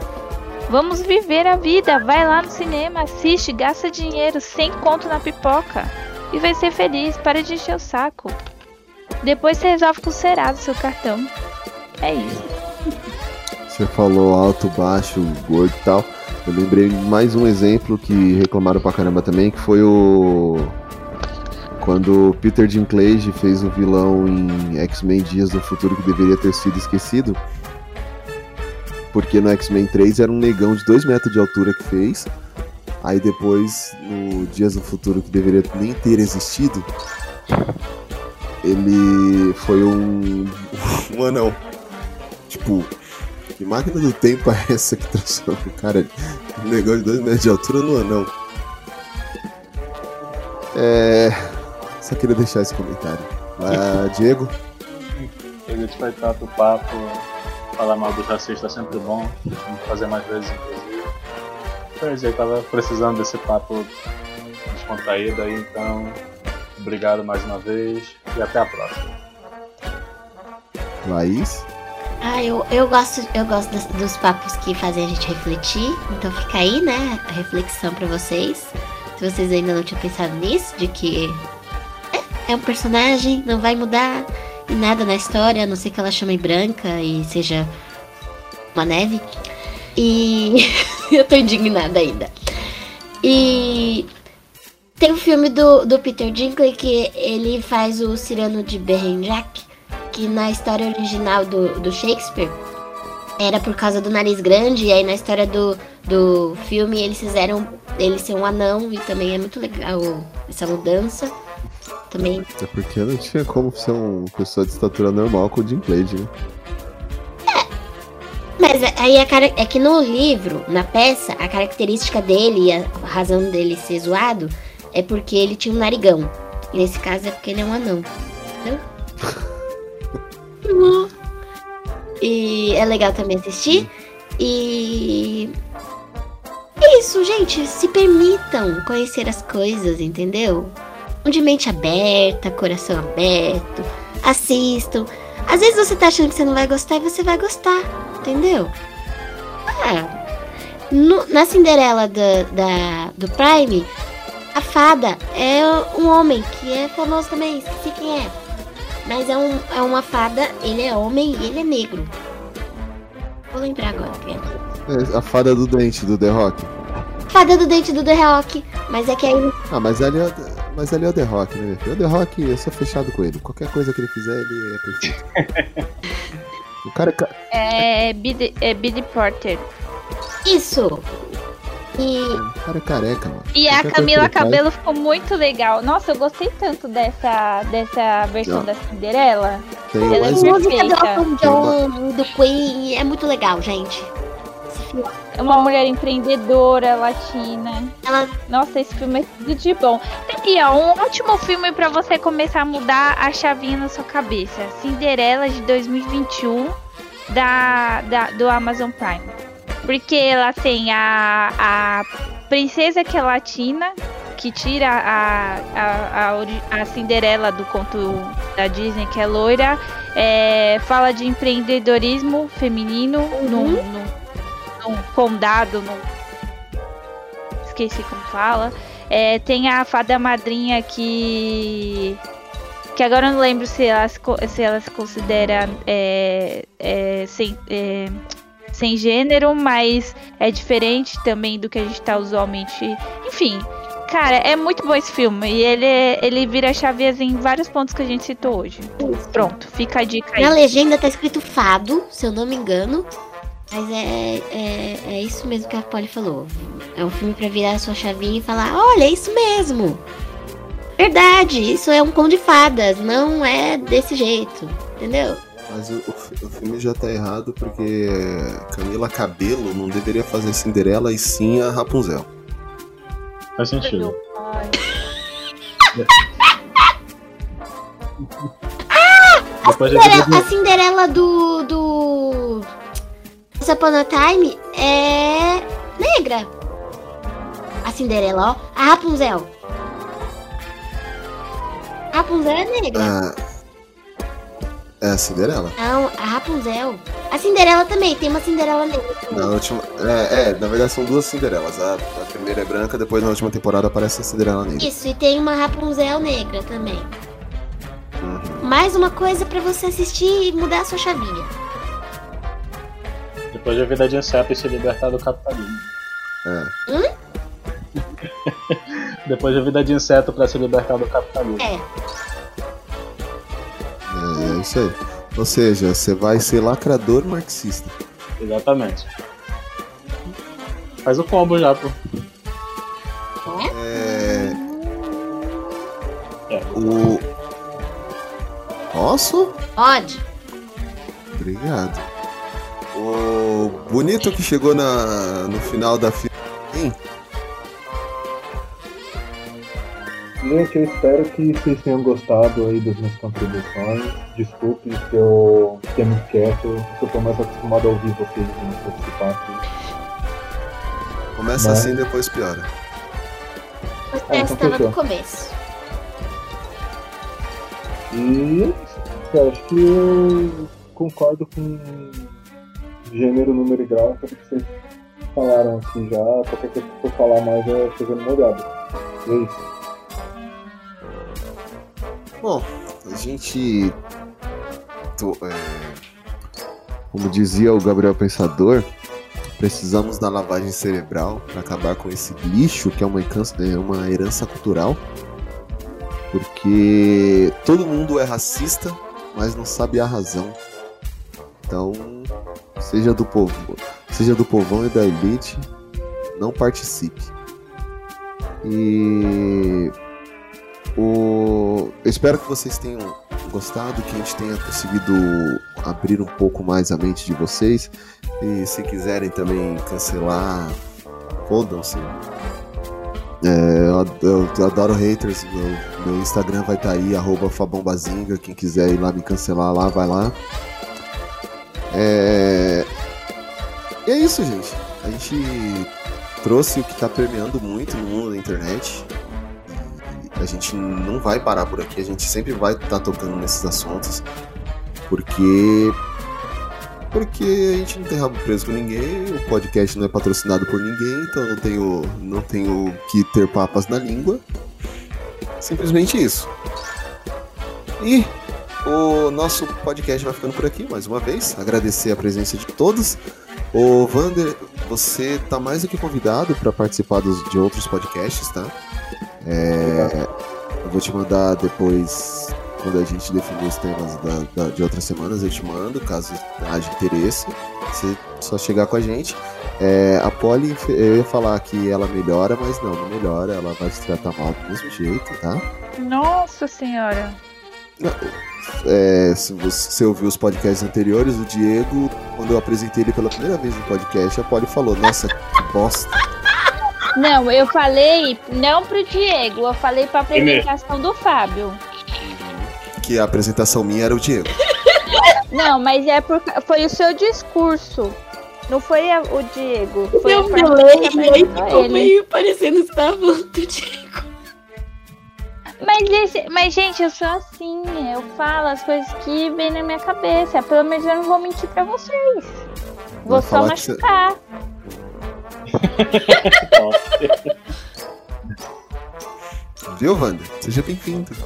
Vamos viver a vida. Vai lá no cinema, assiste, gasta dinheiro, sem conto na pipoca. E vai ser feliz. Para de encher o saco. Depois você resolve com o Serasa seu cartão. É isso. Você falou alto, baixo, gordo e tal. Eu lembrei mais um exemplo que reclamaram pra caramba também, que foi o. Quando Peter Dinklage fez o vilão em X-Men Dias do Futuro que deveria ter sido esquecido. Porque no X-Men 3 era um negão de 2 metros de altura que fez. Aí depois, no Dias do Futuro que deveria nem ter existido, ele foi um. [laughs] um anão. Tipo, que máquina do tempo é essa que transforma o cara um negão de 2 metros de altura no anão? É. Só queria deixar esse comentário. Ah, [laughs] Diego? A gente vai estar pro papo. Falar mal dos racistas é sempre bom. Vamos fazer mais vezes, inclusive. Pois eu tava precisando desse papo descontraído aí, então. Obrigado mais uma vez e até a próxima. Laís? Ah, eu, eu gosto, eu gosto dos, dos papos que fazem a gente refletir. Então fica aí, né? A reflexão pra vocês. Se vocês ainda não tinham pensado nisso, de que é, é um personagem, não vai mudar em nada na história, a não ser que ela chame branca e seja uma neve. E [laughs] eu tô indignada ainda. E tem o filme do, do Peter Dinklage que ele faz o Cirano de Bergerac, que na história original do, do Shakespeare era por causa do nariz grande, e aí na história do, do filme eles fizeram ele ser um anão, e também é muito legal essa mudança. Também. Até porque não tinha como ser uma pessoa de estatura normal com o Jim Clade, né? Mas aí a cara, é que no livro, na peça, a característica dele e a razão dele ser zoado é porque ele tinha um narigão. Nesse caso é porque ele é um anão. Entendeu? [laughs] E é legal também assistir. E. É isso, gente. Se permitam conhecer as coisas, entendeu? De mente aberta, coração aberto. Assistam. Às vezes você tá achando que você não vai gostar e você vai gostar, entendeu? Ah, no- na Cinderela da, da- do Prime, a fada é um homem que é famoso também, esqueci quem é. Mas é, um, é uma fada, ele é homem e ele é negro. Vou lembrar agora quem é. É a fada do dente do The Rock. Fada do dente do The Rock, mas é que aí. Ah, mas ali é, mas ali é o The Rock, né? O The Rock, eu sou fechado com ele. Qualquer coisa que ele fizer, ele é perfeito. [laughs] o cara. é ca- É Bid, é Bid Porter. Isso! E. O cara é careca, mano. E a Qualquer Camila ele faz- Cabelo ficou muito legal. Nossa, eu gostei tanto dessa, dessa versão Não. da Cinderela. Tem Ela é música do. Elton John, do Queen, é muito legal, gente. É uma mulher empreendedora, latina. ela Nossa, esse filme é tudo de bom. Aqui, ó, um ótimo filme pra você começar a mudar a chavinha na sua cabeça. Cinderela de 2021 da, da do Amazon Prime. Porque ela tem a, a princesa que é latina, que tira a, a, a, a Cinderela do conto da Disney, que é loira. É, fala de empreendedorismo feminino num, num, num condado, num esqueci como fala. É, tem a fada madrinha que. Que agora eu não lembro se ela se, se, ela se considera é, é, sem, é, sem gênero, mas é diferente também do que a gente tá usualmente. Enfim, cara, é muito bom esse filme. E ele, ele vira chaves em vários pontos que a gente citou hoje. Pronto, fica a dica aí. Na legenda tá escrito fado, se eu não me engano. Mas é, é, é isso mesmo que a Polly falou. É um filme pra virar a sua chavinha e falar: olha, é isso mesmo. Verdade, isso é um conto de fadas, não é desse jeito. Entendeu? Mas o, o o filme já tá errado porque Camila Cabelo não deveria fazer Cinderela e sim a Rapunzel. Faz sentido. [laughs] Depois eu Cinderela- a Cinderela do. do. Once Upon a Time é. negra. A Cinderela, ó. A Rapunzel. A Rapunzel é negra. Ah, é a Cinderela. Não, a Rapunzel. A Cinderela também, tem uma Cinderela negra. Na última. É, é, na verdade são duas Cinderelas. A, a primeira é branca, depois na última temporada aparece a Cinderela negra. Isso, e tem uma Rapunzel negra também. Uhum. Mais uma coisa pra você assistir e mudar a sua chavinha. Depois de vida de inseto e se libertar do capitalismo. É. [laughs] Depois de vida de inseto pra se libertar do capitalismo. É. É, é isso aí. Ou seja, você vai ser lacrador marxista. Exatamente. Faz o combo já, pô. É. É. O. Posso? Pode. Obrigado. O bonito que chegou na, no final da fila. Hein? Gente, eu espero que vocês tenham gostado aí das minhas contribuições. Desculpe se eu fiquei muito quieto, porque eu tô mais acostumado a ouvir vocês do que participar aqui. Começa Mas- assim, depois piora. O então teste estava no começo. E é. Eu acho que eu concordo com gênero, número e grau, tudo que vocês falaram aqui já. Qualquer coisa que for falar mais é olhada. E é isso. Bom, a gente. to- é, como dizia o Gabriel Pensador, precisamos da lavagem cerebral para acabar com esse lixo que é uma, herança- é uma herança cultural. Porque todo mundo é racista, mas não sabe a razão. Então, seja do povo, seja do povão e da elite, não participe. E o... Eu espero que vocês tenham gostado, que a gente tenha conseguido abrir um pouco mais a mente de vocês. E se quiserem também cancelar, fodam-se. É, eu, eu adoro haters. Meu, meu Instagram vai estar aí, arroba Fabombazinga. Quem quiser ir lá me cancelar lá, vai lá. É... E é isso, gente. A gente trouxe o que tá permeando muito no mundo da internet. E a gente não vai parar por aqui, a gente sempre vai estar tocando nesses assuntos. Porque. Porque a gente não tem rabo preso com ninguém, o podcast não é patrocinado por ninguém, então não tenho, não tenho que ter papas na língua. Simplesmente isso. E o nosso podcast vai ficando por aqui mais uma vez. Agradecer a presença de todos. Ô, Vander, você tá mais do que convidado para participar dos, de outros podcasts, tá? É, eu vou te mandar depois, quando a gente definir os temas da- da- de outras semanas, eu te mando, caso haja interesse. Você só chegar com a gente. É, a Polly, eu ia falar que ela melhora, mas não, não melhora. Ela vai se tratar mal do mesmo jeito, tá? Nossa senhora. É, se você ouviu os podcasts anteriores, o Diego, quando eu apresentei ele pela primeira vez no podcast, a Polly falou: Nossa, que bosta. Não, eu falei não pro Diego, eu falei pra apresentação do Fábio. Que a apresentação minha era o Diego. [laughs] Não, mas é por, foi o seu discurso. Não foi a- o Diego. Foi Eu falei que e aí ficou ele. meio parecendo que você tava falando do Diego. Mas, esse- mas, gente, eu sou assim. Eu falo as coisas que vêm na minha cabeça. Pelo menos eu não vou mentir pra vocês. Vou Vai só que você- machucar. [laughs] Viu, Wander? Seja bem-vindo. [laughs]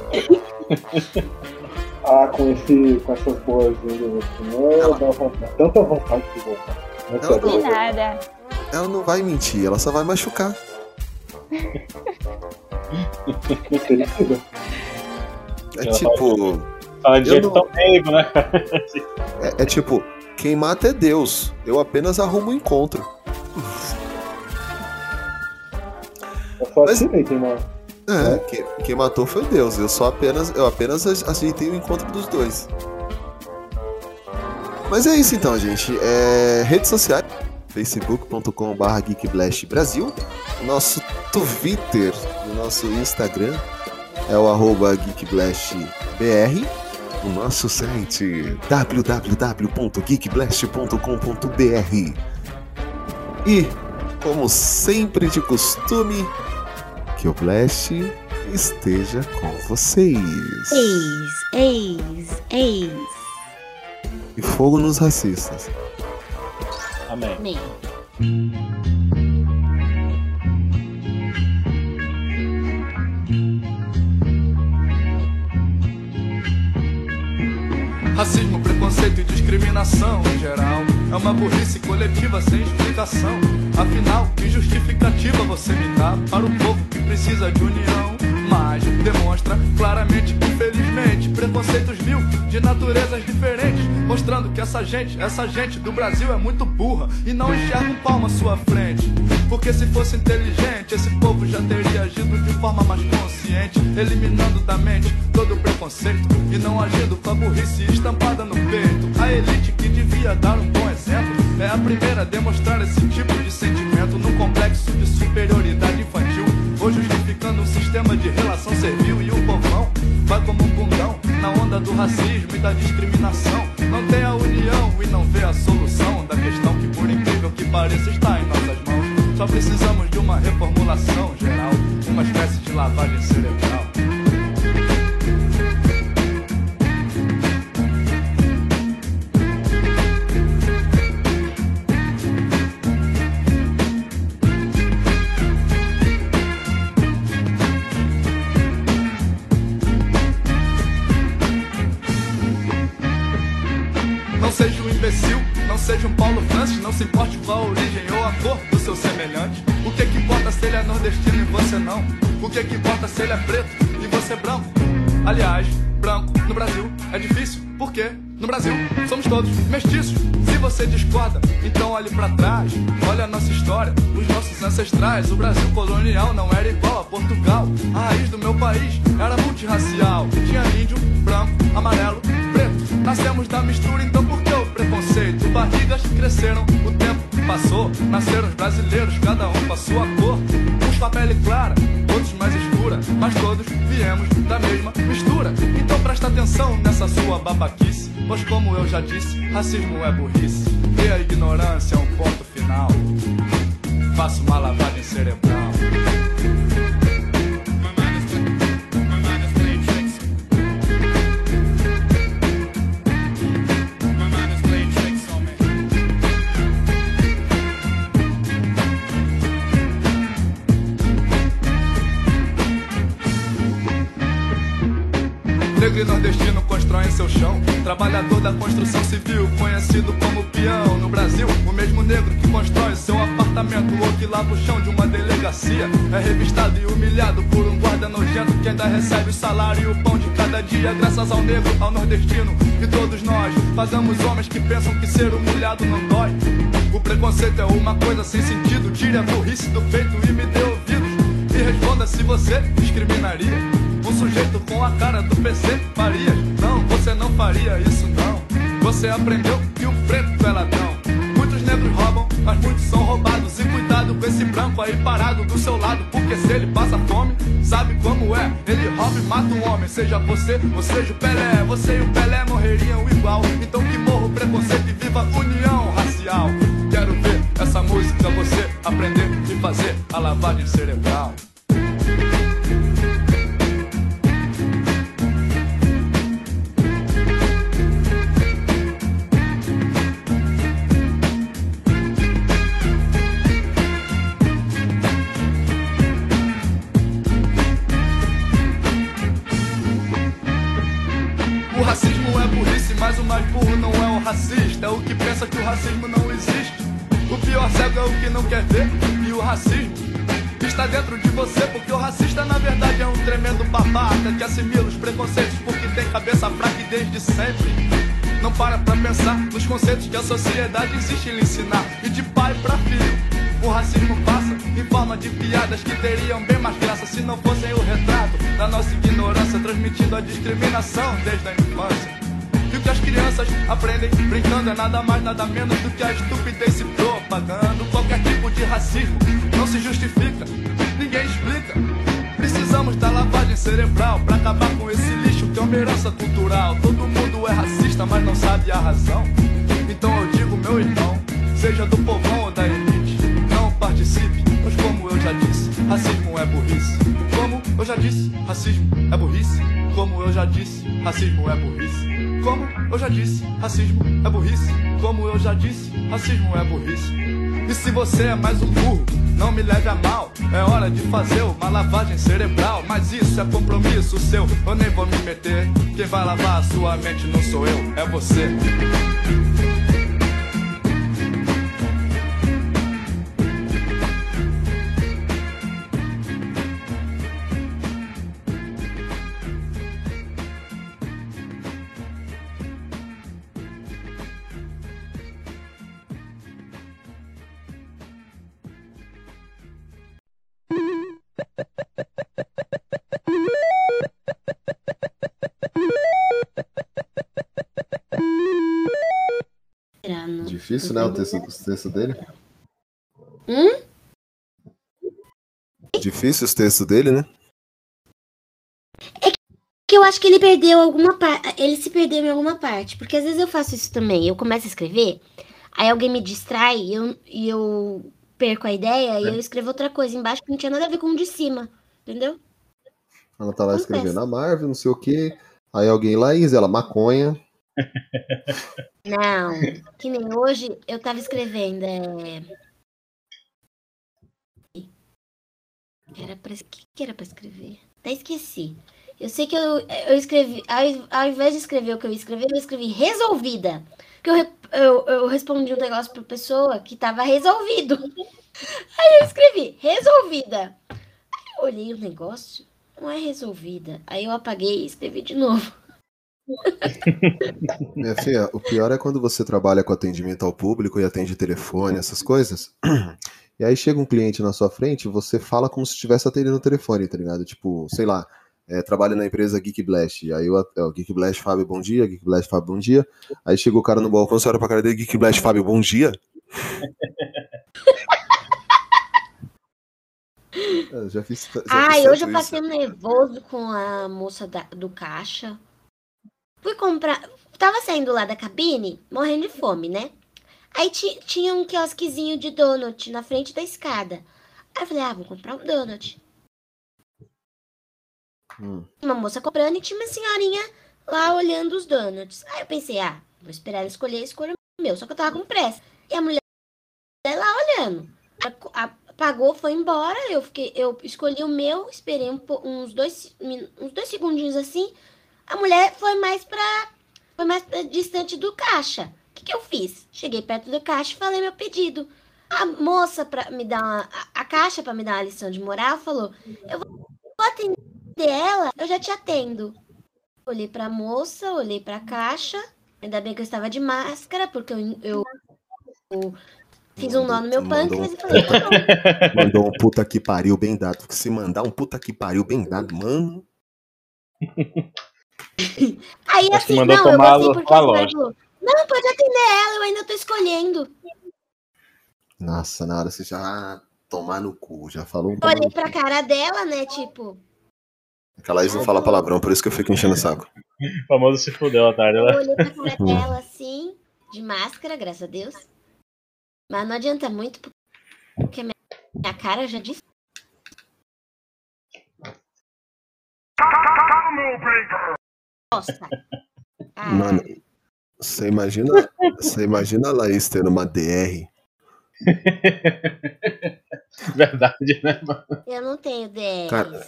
Ah, com, esse, com essas boas-vindas assim, eu dá vontade, tanta vontade de voltar. Não Não, eu- nada. Ela não vai mentir, ela só vai machucar. É tipo. Fala de jeito não- tão leigo, né? É, é tipo, quem mata é Deus. Eu apenas arrumo um encontro. Eu só Mas- assinei quem não. É, quem, quem matou foi Deus. Eu só apenas, eu apenas ajeitei o encontro dos dois. Mas é isso então, gente. É, redes sociais, facebook.com.br geekblast Brasil. O nosso Twitter, o nosso Instagram é o arroba geekblastbr. O nosso site www.geekblast.com.br. E, como sempre de costume, que o Blast esteja com vocês. Eis, eis, eis. E fogo nos racistas. Amém. Nem. Racismo, preconceito e discriminação em geral. É uma burrice coletiva sem explicação. Afinal, que justificativa você me dá para o povo que precisa de união? Mas demonstra claramente, infelizmente, preconceitos mil de naturezas diferentes, mostrando que essa gente, essa gente do Brasil é muito burra e não enxerga um palmo à sua frente. Porque se fosse inteligente, esse povo já teria agido de forma mais consciente, eliminando da mente todo o preconceito e não agindo com a burrice estampada no peito. A elite que devia dar um bom exemplo é a primeira a demonstrar esse tipo de sentimento num complexo de superioridade infantil, ou justificando um sistema de relação servil e o povão vai como um bundão na onda do racismo e da discriminação. Não tem a união e não vê a solução da questão que, por incrível que pareça, está em nossas mãos. Só precisamos de uma reformulação geral, uma espécie de lavagem cerebral. Não seja um imbecil, não seja um Paulo Francis, não se importe com a origem ou a cor O que que importa se ele é preto e você branco? Aliás, branco no Brasil é difícil, porque no Brasil somos todos mestiços. Se você discorda, então olhe pra trás. Olha a nossa história, os nossos ancestrais. O Brasil colonial não era igual a Portugal. A raiz do meu país era multirracial. Tinha índio, branco, amarelo, preto. Nascemos da mistura, então por que o preconceito? Barrigas cresceram, o tempo passou. Nasceram os brasileiros, cada um com a sua cor. Uns com a pele clara, outros mais escura. Mas todos viemos da mesma mistura. Então presta atenção nessa sua babaquice. Pois como eu já disse, racismo é burrice. E a ignorância é um ponto final. Faço uma lavagem cerebral. Negro e nordestino constroem seu chão. Trabalhador da construção civil, conhecido como peão. No Brasil, o mesmo negro que constrói seu apartamento ou que lava o chão de uma delegacia é revistado e humilhado por um guarda nojento que ainda recebe o salário e o pão de cada dia. Graças ao negro, ao nordestino e todos nós pagamos homens que pensam que ser humilhado não dói. O preconceito é uma coisa sem sentido. Tire a burrice do peito e me dê ouvidos. E responda se você discriminaria um sujeito com a cara do PC faria. Não, você não faria isso não. Você aprendeu que o preto é ladrão. Muitos negros roubam, mas muitos são roubados. E cuidado com esse branco aí parado do seu lado, porque se ele passa fome, sabe como é? Ele rouba e mata um homem, seja você ou seja o Pelé. Você e o Pelé morreriam igual. Então que morra o preconceito e viva a união racial. Quero ver essa música você aprender e fazer a lavagem cerebral. É o que pensa que o racismo não existe. O pior cego é o que não quer ver. E o racismo está dentro de você, porque o racista na verdade é um tremendo babaca que assimila os preconceitos porque tem cabeça fraca e desde sempre. Não para pra pensar nos conceitos que a sociedade insiste em lhe ensinar. E de pai pra filho. O racismo passa em forma de piadas que teriam bem mais graça se não fossem o retrato da nossa ignorância, transmitindo a discriminação desde a infância. Que as crianças aprendem brincando é nada mais, nada menos do que a estupidez se propagando. Qualquer tipo de racismo não se justifica, ninguém explica. Precisamos da lavagem cerebral pra acabar com esse lixo que é uma herança cultural. Todo mundo é racista, mas não sabe a razão. Então eu digo, meu irmão, seja do povão ou da elite, não participe, pois como eu já disse, racismo é burrice. Como eu já disse, racismo é burrice. Como eu já disse, racismo é burrice. Como eu já disse, racismo é burrice. Como eu já disse, racismo é burrice. E se você é mais um burro, não me leve a mal. É hora de fazer uma lavagem cerebral. Mas isso é compromisso seu, eu nem vou me meter. Quem vai lavar a sua mente não sou eu, é você. Né, o texto, o texto dele? Hum? Difícil os textos dele, né? Que eu acho que ele perdeu alguma parte. Ele se perdeu em alguma parte. Porque às vezes eu faço isso também. Eu começo a escrever, aí alguém me distrai e eu, e eu perco a ideia e eu escrevo outra coisa embaixo que não tinha nada a ver com o de cima. Entendeu? Ela tá lá Acontece. escrevendo a Marvel, não sei o quê. Aí alguém lá, Isa, ela, maconha. [laughs] Não. [laughs] Que nem hoje eu tava escrevendo. É... Era pra... O que, que era pra escrever? Até esqueci. Eu sei que eu, eu escrevi. Ao, ao invés de escrever o que eu ia escrever, eu escrevi resolvida. Porque eu, eu, eu respondi um negócio pra pessoa que tava resolvido. [laughs] Aí eu escrevi resolvida. Aí eu olhei o negócio, não é resolvida. Aí eu apaguei e escrevi de novo. Minha filha, o pior é quando você trabalha com atendimento ao público e atende telefone, essas coisas. E aí chega um cliente na sua frente, você fala como se estivesse atendendo o telefone, tá ligado? Tipo, sei lá, é, trabalha na empresa Geek Blast. Aí o, é, o Geek Blast Fábio, bom dia. Geek Blast Fábio, bom dia. Aí chega o cara no balcão, você olha pra cara dele, Geek Blast Fábio, bom dia. Eu [laughs] já fiz. Já Ai, fiz hoje eu passei um nervoso com a moça da- do caixa. Fui comprar. Tava saindo lá da cabine, morrendo de fome, né? Aí ti- tinha um quiosquezinho de donut na frente da escada. Aí eu falei, ah, vou comprar um donut. Hum. Uma moça comprando e tinha uma senhorinha lá olhando os donuts. Aí eu pensei, ah, vou esperar ela escolher, escolha o meu. Só que eu tava com pressa. E a mulher lá olhando. A- a- Pagou, foi embora. Eu fiquei, eu escolhi o meu, esperei um uns, dois, uns dois segundinhos assim. A mulher foi mais pra. Foi mais pra distante do caixa. O que, que eu fiz? Cheguei perto do caixa e falei meu pedido. A moça, pra me dar uma, a, a caixa pra me dar uma lição de moral, falou: Eu vou, vou atender ela, eu já te atendo. Olhei pra moça, olhei pra caixa. Ainda bem que eu estava de máscara, porque eu, eu, eu fiz um nó no meu Mandou- pâncreas e falei: tá. [laughs] Mandou um puta que pariu bem dado. Se mandar um puta que pariu bem dado, mano. [laughs] Aí assim, mandou não, eu tomar gostei a porque a loja. falou, não, pode atender ela, eu ainda tô escolhendo. Nossa, na hora você já tomar no cu, já falou um Eu olhei pra cara dela, né, tipo, Aquela Laís não fala palavrão, por isso que eu fico enchendo o saco. O [laughs] famoso se fudeu, otário. eu Né? olhei pra cara dela assim, de máscara, graças a Deus. Mas não adianta muito, porque a minha, minha cara já disse. Nossa. Ah, Mano, você imagina, você imagina a Laís tendo uma DR. [laughs] Verdade, né, mano? eu não tenho DR. Cara,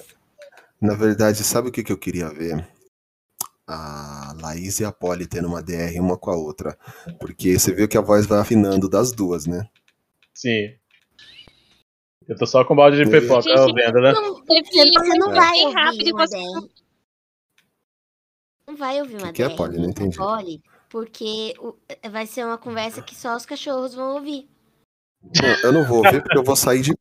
na verdade, sabe o que, que eu queria ver? A Laís e a Polly tendo uma DR uma com a outra. Porque você viu que a voz vai afinando das duas, né? Sim. Eu tô só com balde de pipoca vendo, né? Não, Você, você não É. vai rápido e você. Não vai ouvir uma que é, DR. Polly? Não entendi. Polly, porque o- vai ser uma conversa que só os cachorros vão ouvir. Não, eu não vou ver porque eu vou sair de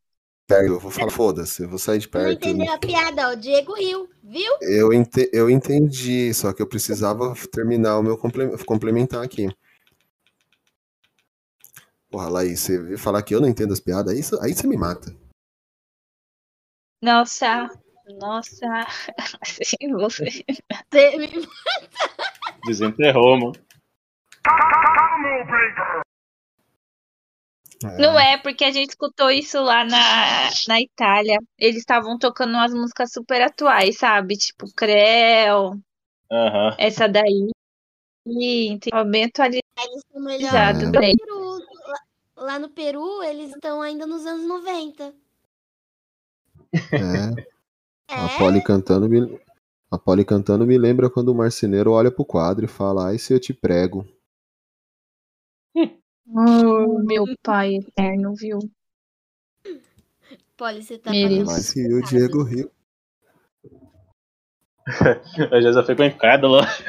perto. Eu vou falar, foda-se, eu vou sair de Não perto. entendeu a piada? O Diego riu, viu? Eu, ente- eu entendi, só que eu precisava terminar o meu comple- complementar aqui. Porra, Laís, você falar que eu não entendo as piadas, aí, aí você me mata. Nossa, nossa. [laughs] Sim, você. Você me- Desenterrou, mano. Não é, porque a gente escutou isso lá na, na Itália. Eles estavam tocando umas músicas super atuais, sabe? Tipo, Creu, Aham. essa daí. E então, bem atualizado. No bem. Peru. Lá, lá no Peru, eles estão ainda nos anos 90. É, a É, Polly cantando me, a Polly cantando me lembra quando o marceneiro olha pro quadro e fala, ai se eu te prego. [laughs] Oh, meu pai eterno, viu? Polly, você tá. Mas e o Diego vezes [laughs] eu fico incrédulo. [laughs]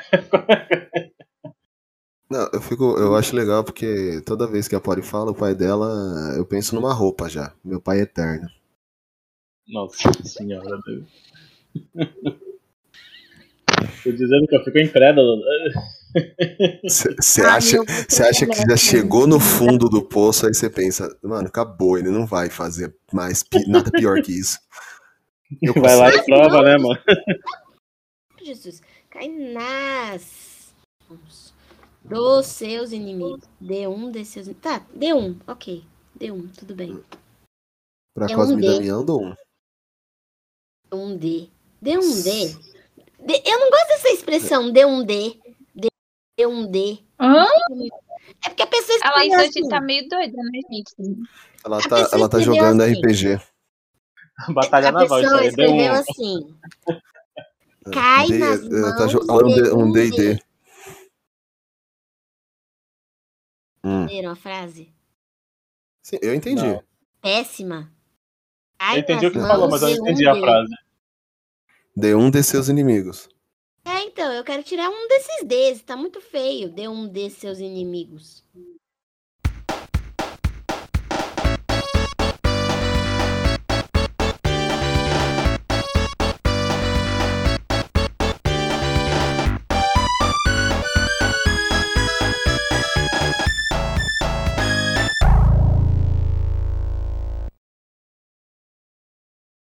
Não, eu fico, eu acho legal porque toda vez que a Polly fala o pai dela, eu penso numa roupa já. Meu pai é eterno. Nossa senhora, Deus. Tô dizendo que eu fico incrédulo. Você Ah, acha, meu, você acha que já chegou no fundo do poço, aí você pensa, mano, acabou, ele não vai fazer mais pi- nada pior que isso. Eu Vai lá e prova, né, mano? Jesus, cai nas dos seus inimigos. D1 de seus Tá, D1, ok. D1, tudo bem. Pra É um Cosme D. Damião, dou um. D1D. D1D. D- Eu não gosto dessa expressão D1D. D- D1D. Hã? É porque a pessoa A Laís escreveu hoje assim. tá meio doida, né, gente? Ela A tá, ela tá jogando assim. RPG. [laughs] Batalha A naval, isso pessoa escreveu um. assim. [laughs] Cai D- nas ela tá mãos jogando de um um D&D. Hum, Entenderam a frase? sim, eu entendi. Não. Péssima. Eu Cai entendi o que nas falou, mãos mas eu de não um entendi a D. frase. Dê um de seus inimigos. É, então, eu quero tirar um desses Ds. Tá muito feio. Dê um de seus inimigos.